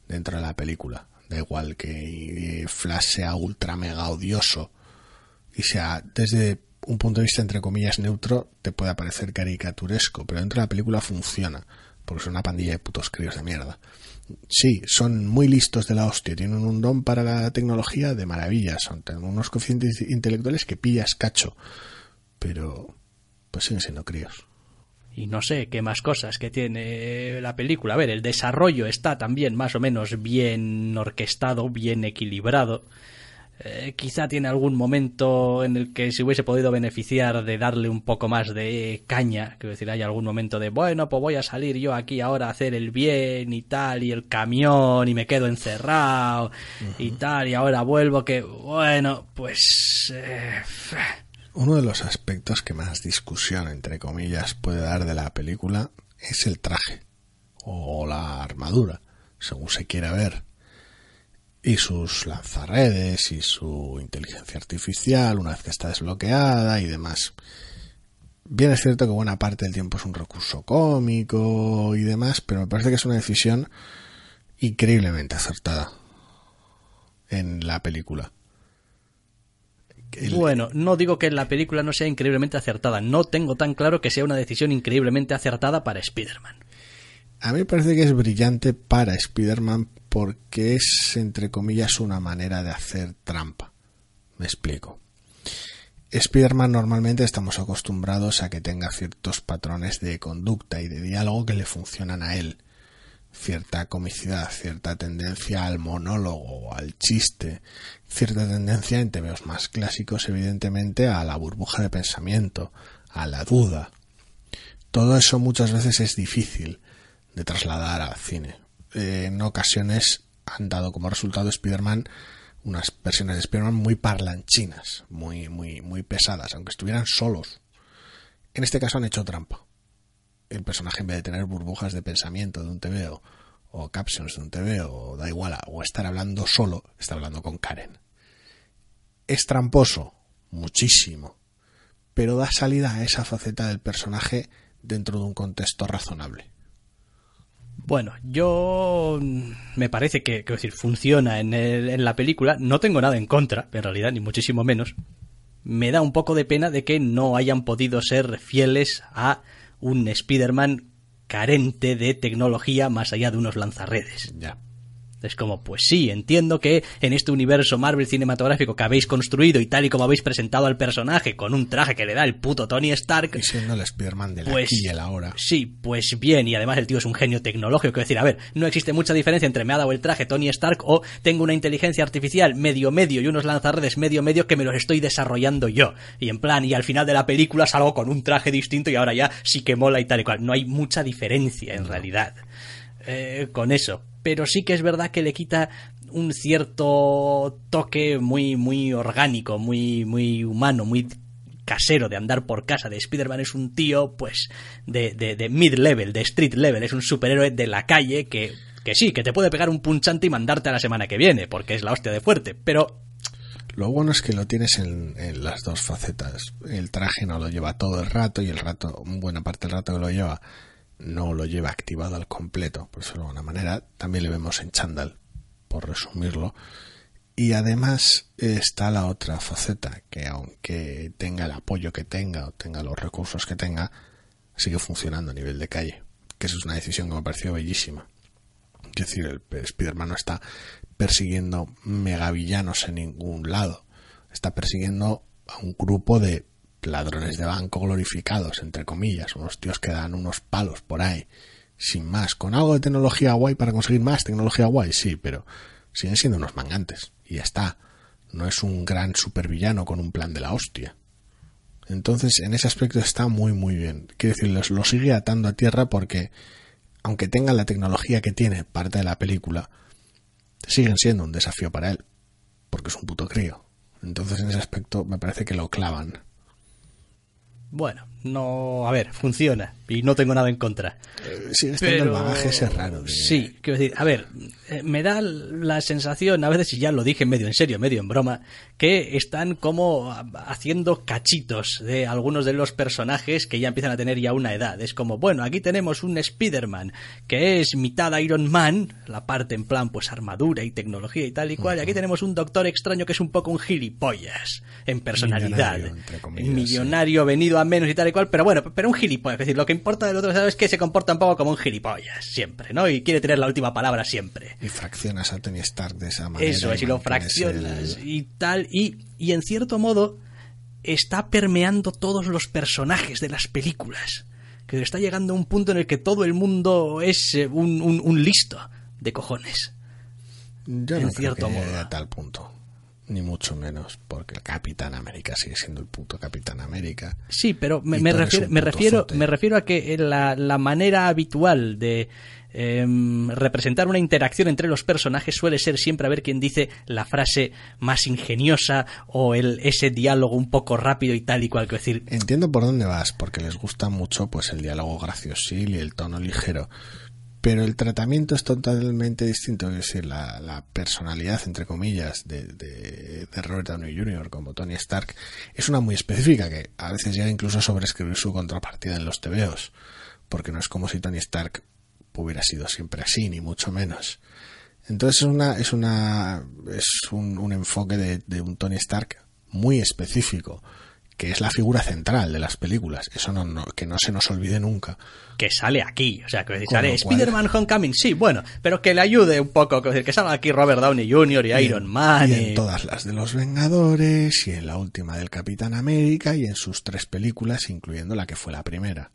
dentro de la película. Da igual que eh, Flash sea ultra mega odioso y sea desde un punto de vista entre comillas neutro, te puede parecer caricaturesco, pero dentro de la película funciona, porque son una pandilla de putos críos de mierda. Sí, son muy listos de la hostia, tienen un don para la tecnología de maravilla, son unos coeficientes intelectuales que pillas cacho, pero pues siguen siendo críos. y no sé qué más cosas que tiene la película. A ver, el desarrollo está también más o menos bien orquestado, bien equilibrado. Eh, quizá tiene algún momento en el que se hubiese podido beneficiar de darle un poco más de caña. Quiero decir, hay algún momento de, bueno, pues voy a salir yo aquí ahora a hacer el bien y tal, y el camión, y me quedo encerrado y tal, y ahora vuelvo que, bueno, pues... eh, Uno de los aspectos que más discusión, entre comillas, puede dar de la película es el traje o la armadura, según se quiera ver. Y sus lanzarredes y su inteligencia artificial, una vez que está desbloqueada y demás. Bien es cierto que buena parte del tiempo es un recurso cómico y demás, pero me parece que es una decisión increíblemente acertada en la película. El- Bueno, no digo que la película no sea increíblemente acertada. No tengo tan claro que sea una decisión increíblemente acertada para Spider-Man. A mí me parece que es brillante para Spider-Man porque es, entre comillas, una manera de hacer trampa. Me explico. Spider-Man normalmente estamos acostumbrados a que tenga ciertos patrones de conducta y de diálogo que le funcionan a él. Cierta comicidad, cierta tendencia al monólogo, al chiste, cierta tendencia en TVOs más clásicos, evidentemente, a la burbuja de pensamiento, a la duda. Todo eso muchas veces es difícil de trasladar al cine. Eh, en ocasiones han dado como resultado Spider-Man unas versiones de Spider-Man muy parlanchinas, muy, muy, muy pesadas, aunque estuvieran solos. En este caso han hecho trampa. El personaje en vez de tener burbujas de pensamiento de un TVO o captions de un TVO o da igual, o estar hablando solo, está hablando con Karen. Es tramposo, muchísimo, pero da salida a esa faceta del personaje dentro de un contexto razonable. Bueno, yo mm, me parece que, decir, funciona en, el- en la película. No tengo nada en contra, en realidad, ni muchísimo menos. Me da un poco de pena de que no hayan podido ser fieles a un Spider-Man carente de tecnología más allá de unos lanzarredes. Ya. Es como, pues sí, entiendo que en este universo Marvel cinematográfico que habéis construido y tal y como habéis presentado al personaje con un traje que le da el puto Tony Stark. Y siendo el Spider-Man de la Pues, aquí y el ahora. Sí, pues bien, y además el tío es un genio tecnológico. Quiero decir, a ver, no existe mucha diferencia entre me ha dado el traje Tony Stark o tengo una inteligencia artificial medio medio y unos lanzarredes medio medio que me los estoy desarrollando yo. Y en plan, y al final de la película salgo con un traje distinto y ahora ya sí que mola y tal y cual. No hay mucha diferencia en realidad eh, con eso. Pero sí que es verdad que le quita un cierto toque muy, muy orgánico, muy, muy humano, muy casero de andar por casa de Spider-Man es un tío, pues, de, de, de mid-level, de street level, es un superhéroe de la calle que, que sí, que te puede pegar un punchante y mandarte a la semana que viene, porque es la hostia de fuerte, pero Lo bueno es que lo tienes en, en las dos facetas. El traje no lo lleva todo el rato y el rato, buena parte del rato que lo lleva, no lo lleva activado al completo, por decirlo de alguna manera. También le vemos en chándal, por resumirlo. Y además está la otra faceta, que aunque tenga el apoyo que tenga o tenga los recursos que tenga, sigue funcionando a nivel de calle. Que es una decisión que me pareció bellísima. Es decir, el Spider-Man no está persiguiendo megavillanos en ningún lado. Está persiguiendo a un grupo de ladrones de banco glorificados, entre comillas, unos tíos que dan unos palos por ahí, sin más, con algo de tecnología guay para conseguir más tecnología guay, sí, pero siguen siendo unos mangantes, y ya está. No es un gran supervillano con un plan de la hostia. Entonces, en ese aspecto está muy, muy bien. Quiero decir, lo sigue atando a tierra porque, aunque tenga la tecnología que tiene parte de la película, siguen siendo un desafío para él, porque es un puto crío. Entonces, en ese aspecto, me parece que lo clavan. Bueno, no, a ver, funciona y no tengo nada en contra. Eh, Sigue estando el Pero- bagaje ese raro. Sí, quiero decir, a ver, eh, me da la sensación, a veces, y ya lo dije medio en serio, medio en broma, que están como haciendo cachitos de algunos de los personajes que ya empiezan a tener ya una edad. Es como, bueno, aquí tenemos un Spider-Man que es mitad Iron Man, la parte en plan, pues armadura y tecnología y tal y cual, y aquí tenemos un Doctor Extraño que es un poco un gilipollas en personalidad. Millonario, entre comillas, Millonario, venido a menos y tal y cual, pero bueno, pero un gilipollas. Es decir, lo que importa del otro es que se comporta un poco como un gilipollas, siempre, ¿no? Y quiere tener la última palabra siempre. Y fraccionas a Tony Stark de esa manera. Eso es, y lo fraccionas el- y tal, y, y en cierto modo está permeando todos los personajes de las películas. Que está llegando a un punto en el que todo el mundo es eh, un, un- un listo de cojones. Yo en no creo cierto que llegue modo. a tal punto. Ni mucho menos, porque el Capitán América sigue siendo el puto Capitán América. Sí, pero me, me refiero, me, refiero, zote. me refiero a que la, la manera habitual de em, representar una interacción entre los personajes suele ser siempre a ver quién dice la frase más ingeniosa o el, ese diálogo un poco rápido y tal y cual. Quiero decir, Entiendo por dónde vas, porque les gusta mucho pues el diálogo graciosil y el tono ligero. Pero el tratamiento es totalmente distinto. Es decir, la, personalidad, entre comillas, de, de, Robert Downey Jr. como Tony Stark es una muy específica que a veces llega incluso a sobreescribir su contrapartida en los tebeos. Porque no es como si Tony Stark hubiera sido siempre así, ni mucho menos. Entonces es una, es una, es un, enfoque de un Tony Stark muy específico, que es la figura central de las películas. Eso no, no- que no se nos olvide nunca. que sale aquí. O sea, que sale Spider-Man Homecoming, sí, bueno, pero que le ayude un poco. que salga aquí Robert Downey Jr. y Iron Man. Y y- en todas las de los Vengadores, y en la última del Capitán América, y en sus tres películas, incluyendo la que fue la primera.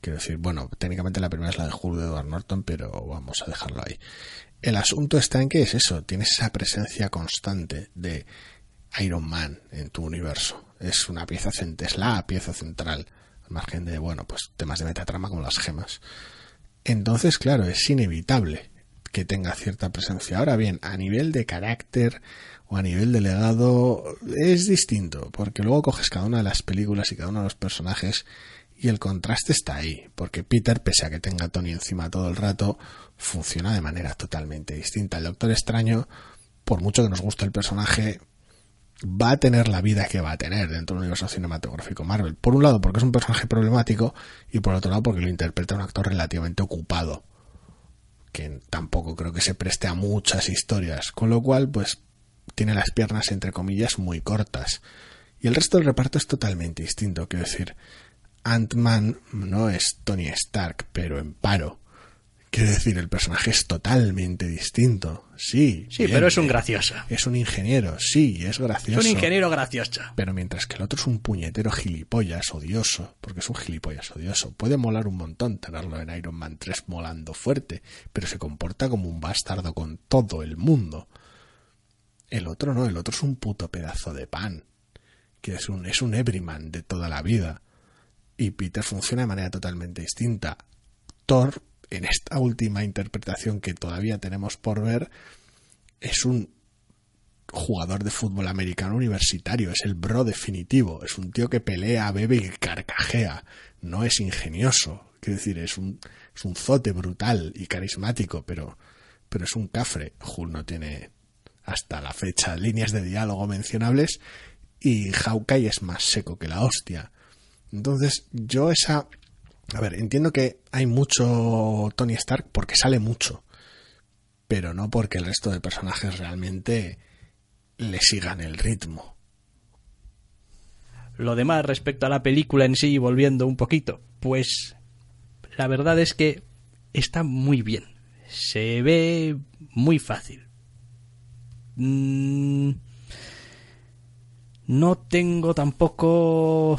Quiero decir, bueno, técnicamente la primera es la de Julio de Edward Norton, pero vamos a dejarlo ahí. El asunto está en que es eso, tienes esa presencia constante de Iron Man en tu universo. Es una pieza es la pieza central, al margen de, bueno, pues temas de metatrama como las gemas. Entonces, claro, es inevitable que tenga cierta presencia. Ahora bien, a nivel de carácter o a nivel de legado es distinto, porque luego coges cada una de las películas y cada uno de los personajes y el contraste está ahí, porque Peter, pese a que tenga a Tony encima todo el rato, funciona de manera totalmente distinta. El Doctor Extraño, por mucho que nos guste el personaje, va a tener la vida que va a tener dentro del universo cinematográfico Marvel. Por un lado, porque es un personaje problemático y por otro lado, porque lo interpreta un actor relativamente ocupado, que tampoco creo que se preste a muchas historias, con lo cual, pues, tiene las piernas, entre comillas, muy cortas. Y el resto del reparto es totalmente distinto, quiero decir, Ant-Man no es Tony Stark, pero en paro. Quiero decir, el personaje es totalmente distinto. Sí. Sí, pero es un gracioso. Es un ingeniero, sí, es gracioso. Es un ingeniero gracioso. Pero mientras que el otro es un puñetero gilipollas odioso, porque es un gilipollas odioso, puede molar un montón tenerlo en Iron Man 3 molando fuerte, pero se comporta como un bastardo con todo el mundo. El otro no, el otro es un puto pedazo de pan, que es un, es un everyman de toda la vida. Y Peter funciona de manera totalmente distinta. Thor en esta última interpretación que todavía tenemos por ver, es un jugador de fútbol americano universitario, es el bro definitivo, es un tío que pelea, bebe y carcajea, no es ingenioso, quiero decir, es un, es un zote brutal y carismático, pero, pero es un cafre. Hulk no tiene hasta la fecha líneas de diálogo mencionables y Hawkeye es más seco que la hostia. Entonces, yo esa a ver, entiendo que hay mucho Tony Stark porque sale mucho, pero no porque el resto de personajes realmente le sigan el ritmo. Lo demás respecto a la película en sí, volviendo un poquito, pues la verdad es que está muy bien. Se ve muy fácil. Mm, no tengo tampoco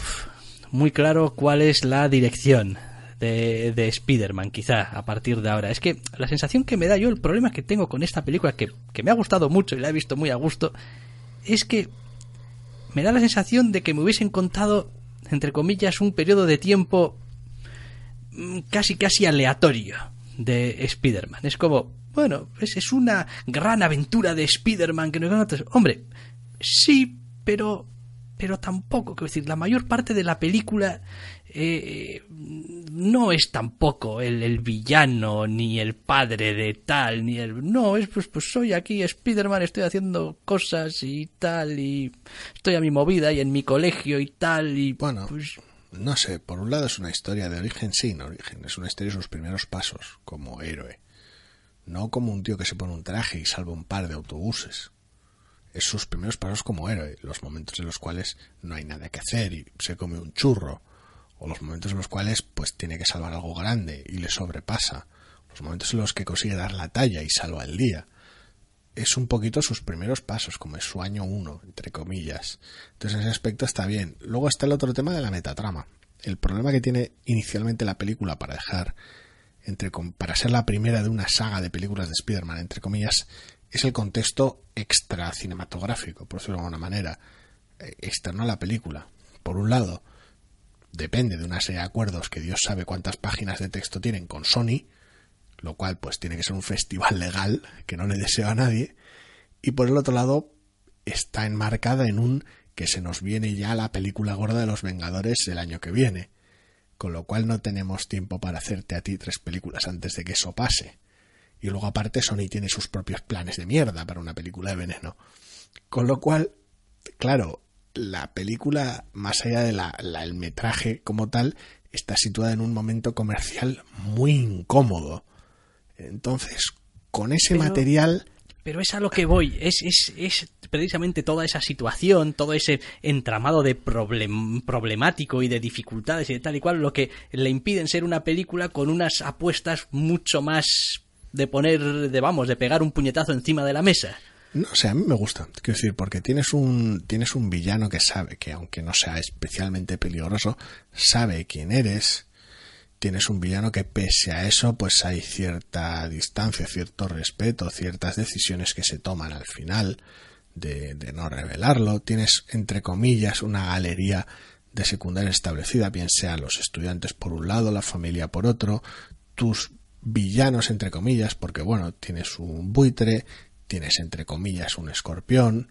muy claro cuál es la dirección de, de Spider-Man, quizá, a partir de ahora. Es que la sensación que me da yo, el problema que tengo con esta película, que, que me ha gustado mucho y la he visto muy a gusto, es que me da la sensación de que me hubiesen contado, entre comillas, un periodo de tiempo mm, casi casi aleatorio de Spider-Man. Es como, bueno, es, es una gran aventura de Spider-Man que no Hombre, sí, pero pero tampoco, quiero decir, la mayor parte de la película eh, no es tampoco el, el, villano, ni el padre de tal, ni el... No, es pues, pues soy aquí Spider-Man, estoy haciendo cosas y tal, y estoy a mi movida y en mi colegio y tal, y... Bueno, pues... no sé, por un lado es una historia de origen sin origen, es una historia de sus primeros pasos como héroe. No como un tío que se pone un traje y salva un par de autobuses es sus primeros pasos como héroe, los momentos en los cuales no hay nada que hacer y se come un churro, o los momentos en los cuales pues tiene que salvar algo grande y le sobrepasa, los momentos en los que consigue dar la talla y salva el día. Es un poquito sus primeros pasos, como es su año uno, entre comillas. Entonces en ese aspecto está bien. Luego está el otro tema de la metatrama. El problema que tiene inicialmente la película para dejar entre para ser la primera de una saga de películas de Spider-Man, entre comillas, es el contexto extra cinematográfico, por decirlo de alguna manera, eh, externo a la película. Por un lado, depende de una serie de acuerdos que Dios sabe cuántas páginas de texto tienen con Sony, lo cual pues tiene que ser un festival legal que no le deseo a nadie, y por el otro lado está enmarcada en un que se nos viene ya la película gorda de los Vengadores el año que viene, con lo cual no tenemos tiempo para hacerte a ti tres películas antes de que eso pase. Y luego aparte Sony tiene sus propios planes de mierda para una película de veneno. Con lo cual, claro, la película, más allá del el metraje como tal, está situada en un momento comercial muy incómodo. Entonces, con ese material... Pero es a lo que voy, es, es, es precisamente toda esa situación, todo ese entramado de problemático y de dificultades y de tal y cual, lo que le impiden ser una película con unas apuestas mucho más de poner, de vamos, de pegar un puñetazo encima de la mesa. No o sea, a mí me gusta. Quiero decir, porque tienes un, tienes un villano que sabe que, aunque no sea especialmente peligroso, sabe quién eres. Tienes un villano que, pese a eso, pues hay cierta distancia, cierto respeto, ciertas decisiones que se toman al final de, de no revelarlo. Tienes, entre comillas, una galería de secundaria establecida, bien sea los estudiantes por un lado, la familia por otro, tus villanos entre comillas, porque bueno, tienes un buitre, tienes entre comillas un escorpión,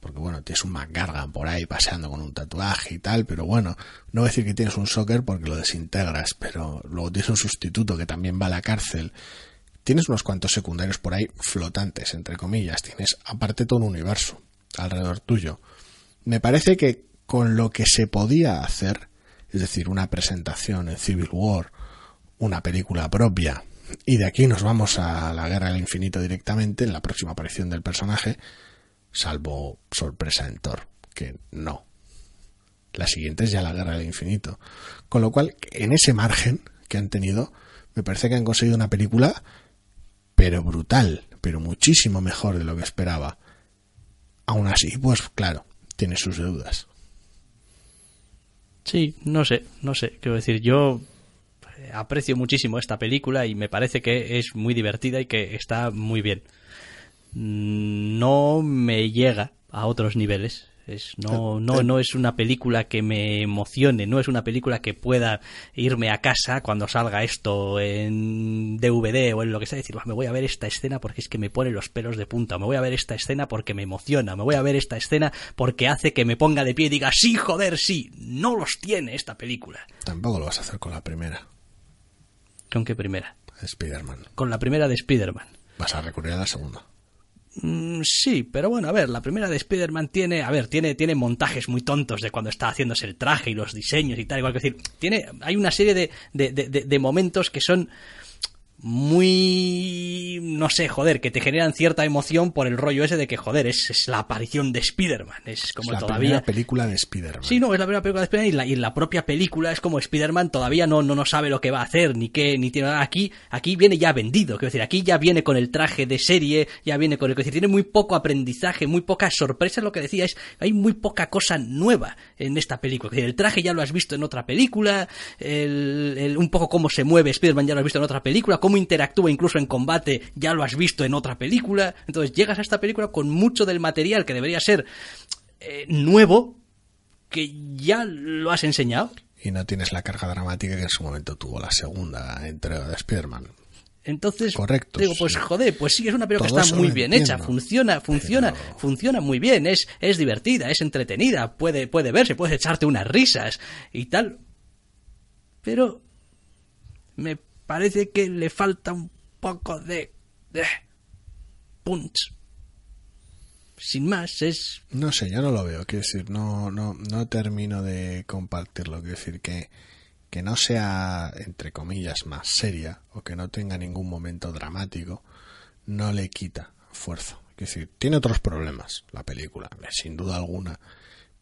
porque bueno, tienes un McGargan por ahí paseando con un tatuaje y tal, pero bueno, no voy a decir que tienes un soccer porque lo desintegras, pero luego tienes un sustituto que también va a la cárcel. Tienes unos cuantos secundarios por ahí flotantes, entre comillas, tienes aparte todo un universo alrededor tuyo. Me parece que con lo que se podía hacer, es decir, una presentación en Civil War, una película propia. Y de aquí nos vamos a la Guerra del Infinito directamente, en la próxima aparición del personaje, salvo sorpresa en Thor, que no. La siguiente es ya la Guerra del Infinito. Con lo cual, en ese margen que han tenido, Me parece que han conseguido una película, pero brutal, pero muchísimo mejor de lo que esperaba. Aún así, pues claro, tiene sus deudas. Sí, no sé, no sé. Quiero decir, yo aprecio muchísimo esta película y me parece que es muy divertida y que está muy bien. Mm, No me llega a otros niveles. Es, no, no, no es una película que me emocione, no es una película que pueda irme a casa cuando salga esto en DVD o en lo que sea, decir, "Buah, me voy a ver esta escena porque es que me pone los pelos de punta, me voy a ver esta escena porque me emociona, me voy a ver esta escena porque hace que me ponga de pie y diga, sí, joder, sí, no los tiene esta película. Tampoco lo vas a hacer con la primera, ¿Con qué primera? Spider-Man. Con la primera de Spider-Man. Vas a recurrir a la segunda. Mm, sí, pero bueno, a ver, la primera de Spider-Man tiene, a ver, tiene, tiene montajes muy tontos de cuando está haciéndose el traje y los diseños y tal, igual que decir, tiene, hay una serie de, de, de, de- de momentos que son muy, no sé, joder, que te generan cierta emoción por el rollo ese de que, joder, es, es la aparición de Spider-Man, es como es la todavía... primera película de Spider-Man. Sí, no, es la primera película de Spider-Man y la, y la propia película es como Spider-Man todavía no, no, no sabe lo que va a hacer, ni qué, ni tiene nada. Aquí, aquí viene ya vendido, quiero decir, aquí ya viene con el traje de serie, ya viene con el, quiero decir, tiene muy poco aprendizaje, muy pocas sorpresas, lo que decía es, hay muy poca cosa nueva en esta película. Decir, el traje ya lo has visto en otra película, el, el- un poco cómo se mueve Spider-Man ya lo has visto en otra película, cómo interactúa incluso en combate ya lo has visto en otra película. Entonces llegas a esta película con mucho del material que debería ser eh, nuevo, que ya lo has enseñado. Y no tienes la carga dramática que en su momento tuvo la segunda entrega de Spider-Man. Entonces, Correcto, digo, pues sí. joder, pues sí, es una película que está muy bien entiendo, hecha, funciona, funciona, pero- funciona muy bien, es, es divertida, es entretenida, puede, puede verse, puedes echarte unas risas y tal. Pero me parece que le falta un poco de, de punch. Sin más, es No sé, yo no lo veo. Quiero decir, no, no, no termino de compartirlo. Quiero decir que, que no sea, entre comillas, más seria o que no tenga ningún momento dramático, no le quita fuerza. Quiero decir, tiene otros problemas la película, sin duda alguna.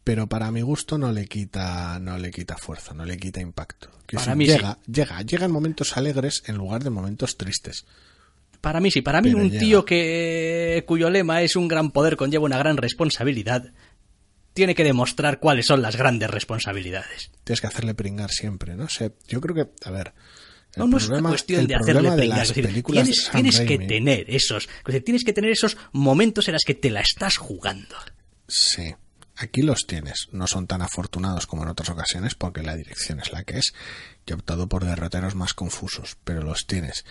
Pero para mi gusto no le quita, no le quita fuerza, no le quita impacto. Quiero Para mí sí. llega, llega, llega en momentos alegres en lugar de momentos tristes. Para mí sí, para mí Pero un llega. tío que cuyo lema es un gran poder conlleva una gran responsabilidad tiene que demostrar cuáles son las grandes responsabilidades. Tienes que hacerle pringar siempre, no sé. Yo creo que, a ver. el No, no es una cuestión de hacerle de pringar, las películas tienes, tienes que tener esos, tienes que tener esos momentos en los que te la estás jugando. Sí, aquí los tienes. No son tan afortunados como en otras ocasiones porque la dirección es la que es. Yo he optado por derroteros más confusos, pero los tienes.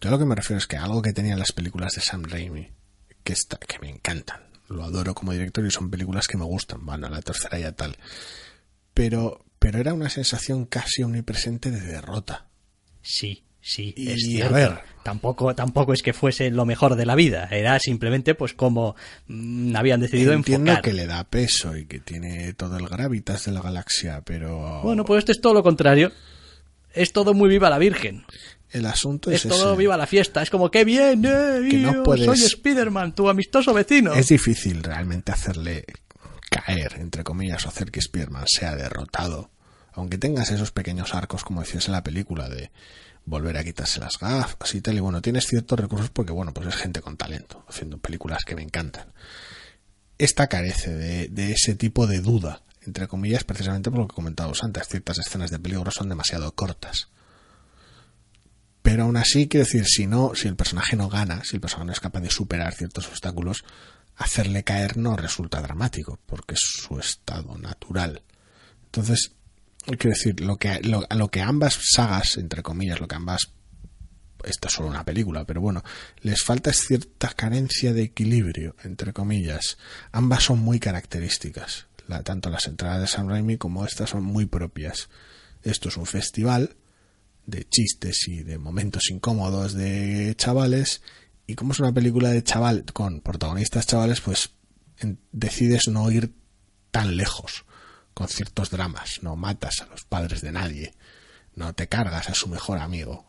Yo lo que me refiero es que algo que tenían las películas de Sam Raimi, que, está, que me encantan, lo adoro como director y son películas que me gustan, bueno, la tercera ya tal. Pero, pero era una sensación casi omnipresente de derrota. Sí, sí, Y, es a cierto. ver. Tampoco, tampoco es que fuese lo mejor de la vida. Era simplemente pues como mm, habían decidido Entiendo enfocar. que le da peso y que tiene todo el gravitas de la galaxia, pero Bueno, pues esto es todo lo contrario. Es todo muy viva la Virgen. el asunto Es es, todo ese. viva la fiesta. Es como que bien, eh, Que no puedes- soy Spiderman, tu amistoso vecino. Es difícil realmente hacerle caer, entre comillas, o hacer que Spearman sea derrotado. Aunque tengas esos pequeños arcos, como decías en la película, de volver a quitarse las gafas y tal. Y bueno, tienes ciertos recursos porque, bueno, pues es gente con talento, haciendo películas que me encantan. Esta carece de, de ese tipo de duda, entre comillas, precisamente por lo que comentábamos antes. Ciertas escenas de peligro son demasiado cortas. Pero aún así, quiero decir, si no, si el personaje no gana, si el personaje no es capaz de superar ciertos obstáculos, hacerle caer no resulta dramático, porque es su estado natural. Entonces, quiero decir, lo que, lo, a lo que ambas sagas, entre comillas, lo que ambas esta es solo una película, pero bueno, les falta cierta carencia de equilibrio, entre comillas. Ambas son muy características. La, tanto las entradas de Sam Raimi como estas son muy propias. Esto es un festival de chistes y de momentos incómodos de chavales, y como es una película de chaval con protagonistas chavales, pues decides no ir tan lejos con ciertos dramas. No matas a los padres de nadie, no te cargas a su mejor amigo,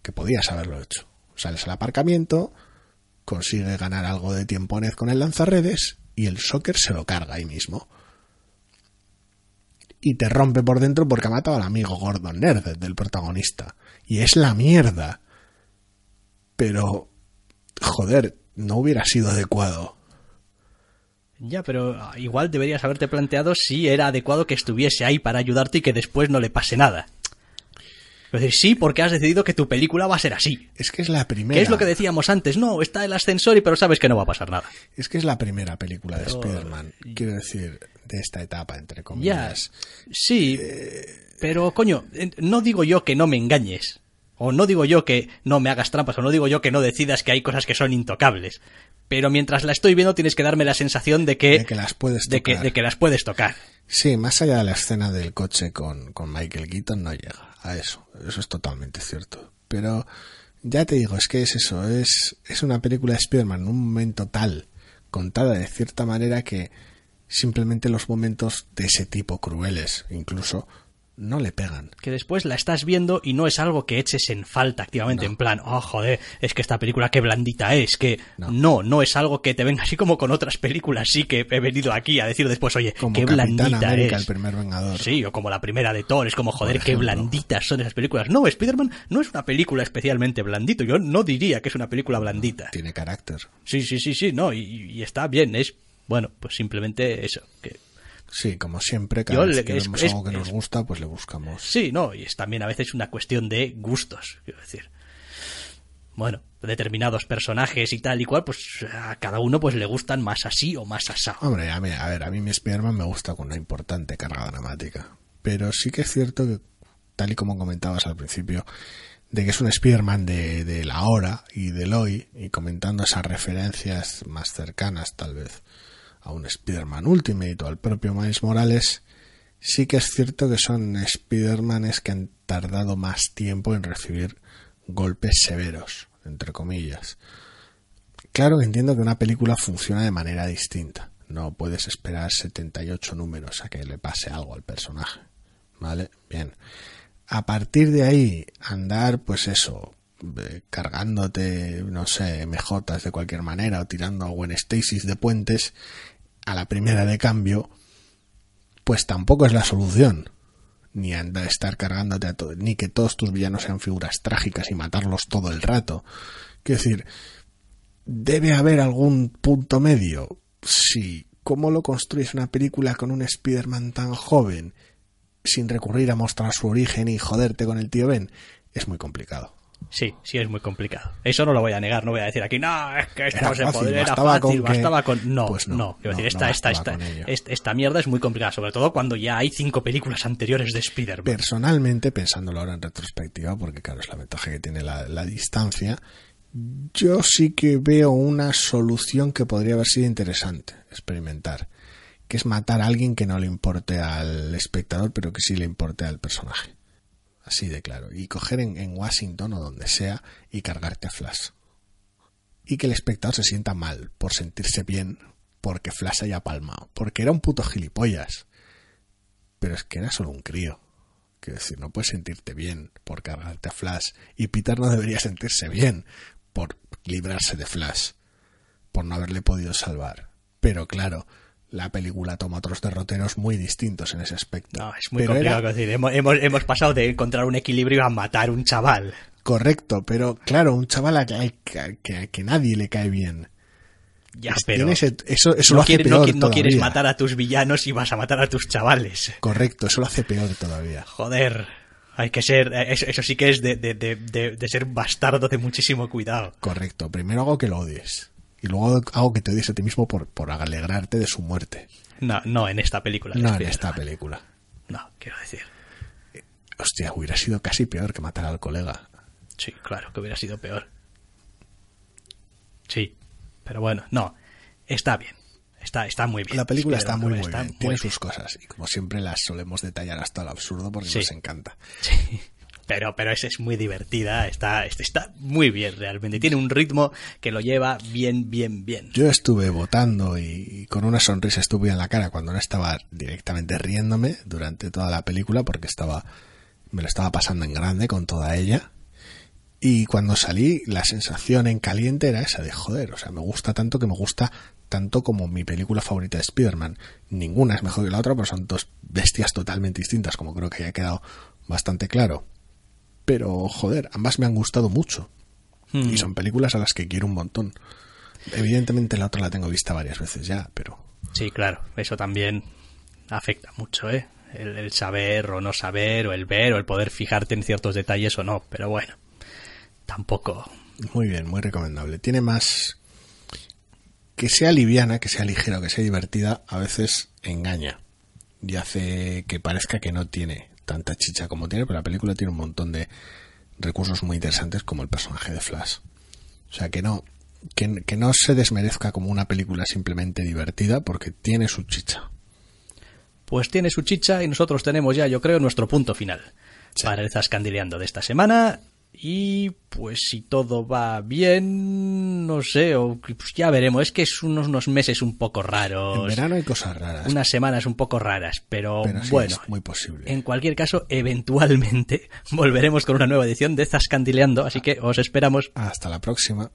que podías haberlo hecho. Sales al aparcamiento, consigue ganar algo de tiempo con el lanzarredes y el soccer se lo carga ahí mismo. y te rompe por dentro porque ha matado al amigo Gordon Nerd del protagonista. Y es la mierda. Pero, joder, no hubiera sido adecuado. Ya, pero ah, igual deberías haberte planteado si era adecuado que estuviese ahí para ayudarte y que después no le pase nada. Es decir, sí, porque has decidido que tu película va a ser así. Es que es la primera. Que es lo que decíamos antes. No, está el ascensor y pero sabes que no va a pasar nada. Es que es la primera película de Pero- Spider-Man. Quiero decir, de esta etapa, entre Ya, comillas. sí, pero coño, eh, no digo yo que no me engañes. O no digo yo que no me hagas trampas, o no digo yo que no decidas que hay cosas que son intocables. Pero mientras la estoy viendo tienes que darme la sensación de que, de que las puedes de que, tocar. de que las puedes tocar. Sí, más allá de la escena del coche con, con Michael Keaton no llega a eso. Eso es totalmente cierto. Pero ya te digo, es que es eso, es, es una película de Spider-Man en un momento tal, contada de cierta manera que simplemente los momentos de ese tipo crueles, incluso, no le pegan. que después la estás viendo y no es algo que eches en falta activamente, No. en plan, oh joder, es que esta película qué blandita es, que No. no. no, es algo que te venga así como con otras películas, sí que he venido aquí a decir después, oye, Como qué Capitán blandita América, es. el primer Vengador. Sí, o como la primera de Thor, es como, joder, qué blanditas son esas películas. No, Spider-Man no es una película especialmente blandito, yo no diría que es una película blandita. Tiene carácter. Sí, sí, sí, sí, no, y, y está bien, es, bueno, pues simplemente eso, que Sí, como siempre, cada Yo vez le- que es- vemos es- algo que nos gusta, pues le buscamos. Sí, no, y es también a veces una cuestión de gustos, quiero decir. Bueno, determinados personajes y tal y cual, pues a cada uno pues le gustan más así o más asado. Hombre, a, mí, a ver, a mí mi Spider-Man me gusta con una importante carga dramática. Pero sí que es cierto que, tal y como comentabas al principio, de que es un Spider-Man de, de la hora y del hoy, y comentando esas referencias más cercanas, tal vez, a un Spider-Man Ultimate o al propio Miles Morales, sí que es cierto que son Spider-Manes que han tardado más tiempo en recibir golpes severos, entre comillas. Claro que entiendo que una película funciona de manera distinta. No puedes esperar 78 números a que le pase algo al personaje. ¿Vale? Bien. A partir de ahí, andar, pues eso, cargándote, no sé, MJs de cualquier manera o tirando a Gwen Stacy de puentes a la primera de cambio, pues tampoco es la solución. Ni anda estar cargándote a todo, ni que todos tus villanos sean figuras trágicas y matarlos todo el rato. Quiero decir, ¿Debe haber algún punto medio? Sí. ¿Cómo lo construyes una película con un Spider-Man tan joven sin recurrir a mostrar su origen y joderte con el tío Ben? Es muy complicado. Sí, sí es muy complicado. Eso no lo voy a negar, no voy a decir aquí, no, es que esto se podría, era fácil, con que- bastaba con... No, Pues no, no, quiero no, decir, no esta, esta, esta, esta mierda es muy complicada, sobre todo cuando ya hay cinco películas anteriores de Spider-Man. Personalmente, pensándolo ahora en retrospectiva, porque claro, es la ventaja que tiene la, la distancia, yo sí que veo una solución que podría haber sido interesante experimentar, que es matar a alguien que no le importe al espectador, pero que sí le importe al personaje. Así de claro. Y coger en, Washington o donde sea y cargarte a Flash. Y que el espectador se sienta mal por sentirse bien porque Flash haya palmado. Porque era un puto gilipollas. Pero es que era solo un crío. Quiero decir, no puedes sentirte bien por cargarte a Flash. Y Peter no debería sentirse bien por librarse de Flash. Por no haberle podido salvar. Pero claro, la película toma otros derroteros muy distintos en ese aspecto. No, es muy Pero complicado. era decir, hemos, hemos, hemos pasado de encontrar un equilibrio a matar un chaval. correcto, pero claro, un chaval a que, que, que- que nadie le cae bien. Ya, pero ese- eso eso lo no, hace quiere- no peor no quieres matar a tus villanos y vas a matar a tus chavales. Correcto, eso lo hace peor todavía. Joder, hay que ser... Eso, eso sí que es de, de, de, de, de ser bastardo de muchísimo cuidado. Correcto. Primero hago que lo odies. Y luego hago que te odies a ti mismo por, por alegrarte de su muerte. No, no en esta película. No en esta película. No, quiero decir. Hostia, hubiera sido casi peor que matar al colega. Sí, claro, que hubiera sido peor. Sí, pero bueno, no, está bien. Está, está muy bien. La película está muy, muy está bien. Tiene sus cosas. Y como siempre las solemos detallar hasta lo absurdo porque Sí. nos encanta. Sí. Pero, pero esa es muy divertida, está, está, está muy bien realmente. Tiene un ritmo que lo lleva bien, bien, bien. Yo estuve votando y, con una sonrisa estúpida en la cara cuando no estaba directamente riéndome durante toda la película porque estaba me lo estaba pasando en grande con toda ella Y cuando salí, la sensación en caliente era esa de joder, o sea, me gusta tanto que me gusta tanto como mi película favorita de Spider-Man. Ninguna es mejor que la otra, pero son dos bestias totalmente distintas, como creo que ya ha quedado bastante claro. Pero, joder, ambas me han gustado mucho. Hmm. Y son películas a las que quiero un montón. Evidentemente la otra la tengo vista varias veces ya, pero... Sí, claro, eso también afecta mucho, ¿eh? El, el saber o no saber, o el ver, o el poder fijarte en ciertos detalles o no, pero bueno, tampoco. Muy bien, muy recomendable. Tiene más... Que sea liviana, que sea ligera o que sea divertida, a veces engaña. Y hace que parezca que no tiene tanta chicha como tiene, pero la película tiene un montón de recursos muy interesantes como el personaje de Flash. O sea que no, que, que no se desmerezca como una película simplemente divertida porque tiene su chicha. Pues tiene su chicha y nosotros tenemos ya, yo creo, nuestro punto final Sí. para el Zascandileando de esta semana. Y pues si todo va bien, no sé, o pues ya veremos. Es que es unos, unos meses un poco En raros, verano hay cosas raras, unas semanas un poco raras, pero, pero sí bueno, es muy posible. En cualquier caso, eventualmente volveremos con una nueva edición de Zascandileando, así que os esperamos. Hasta la próxima.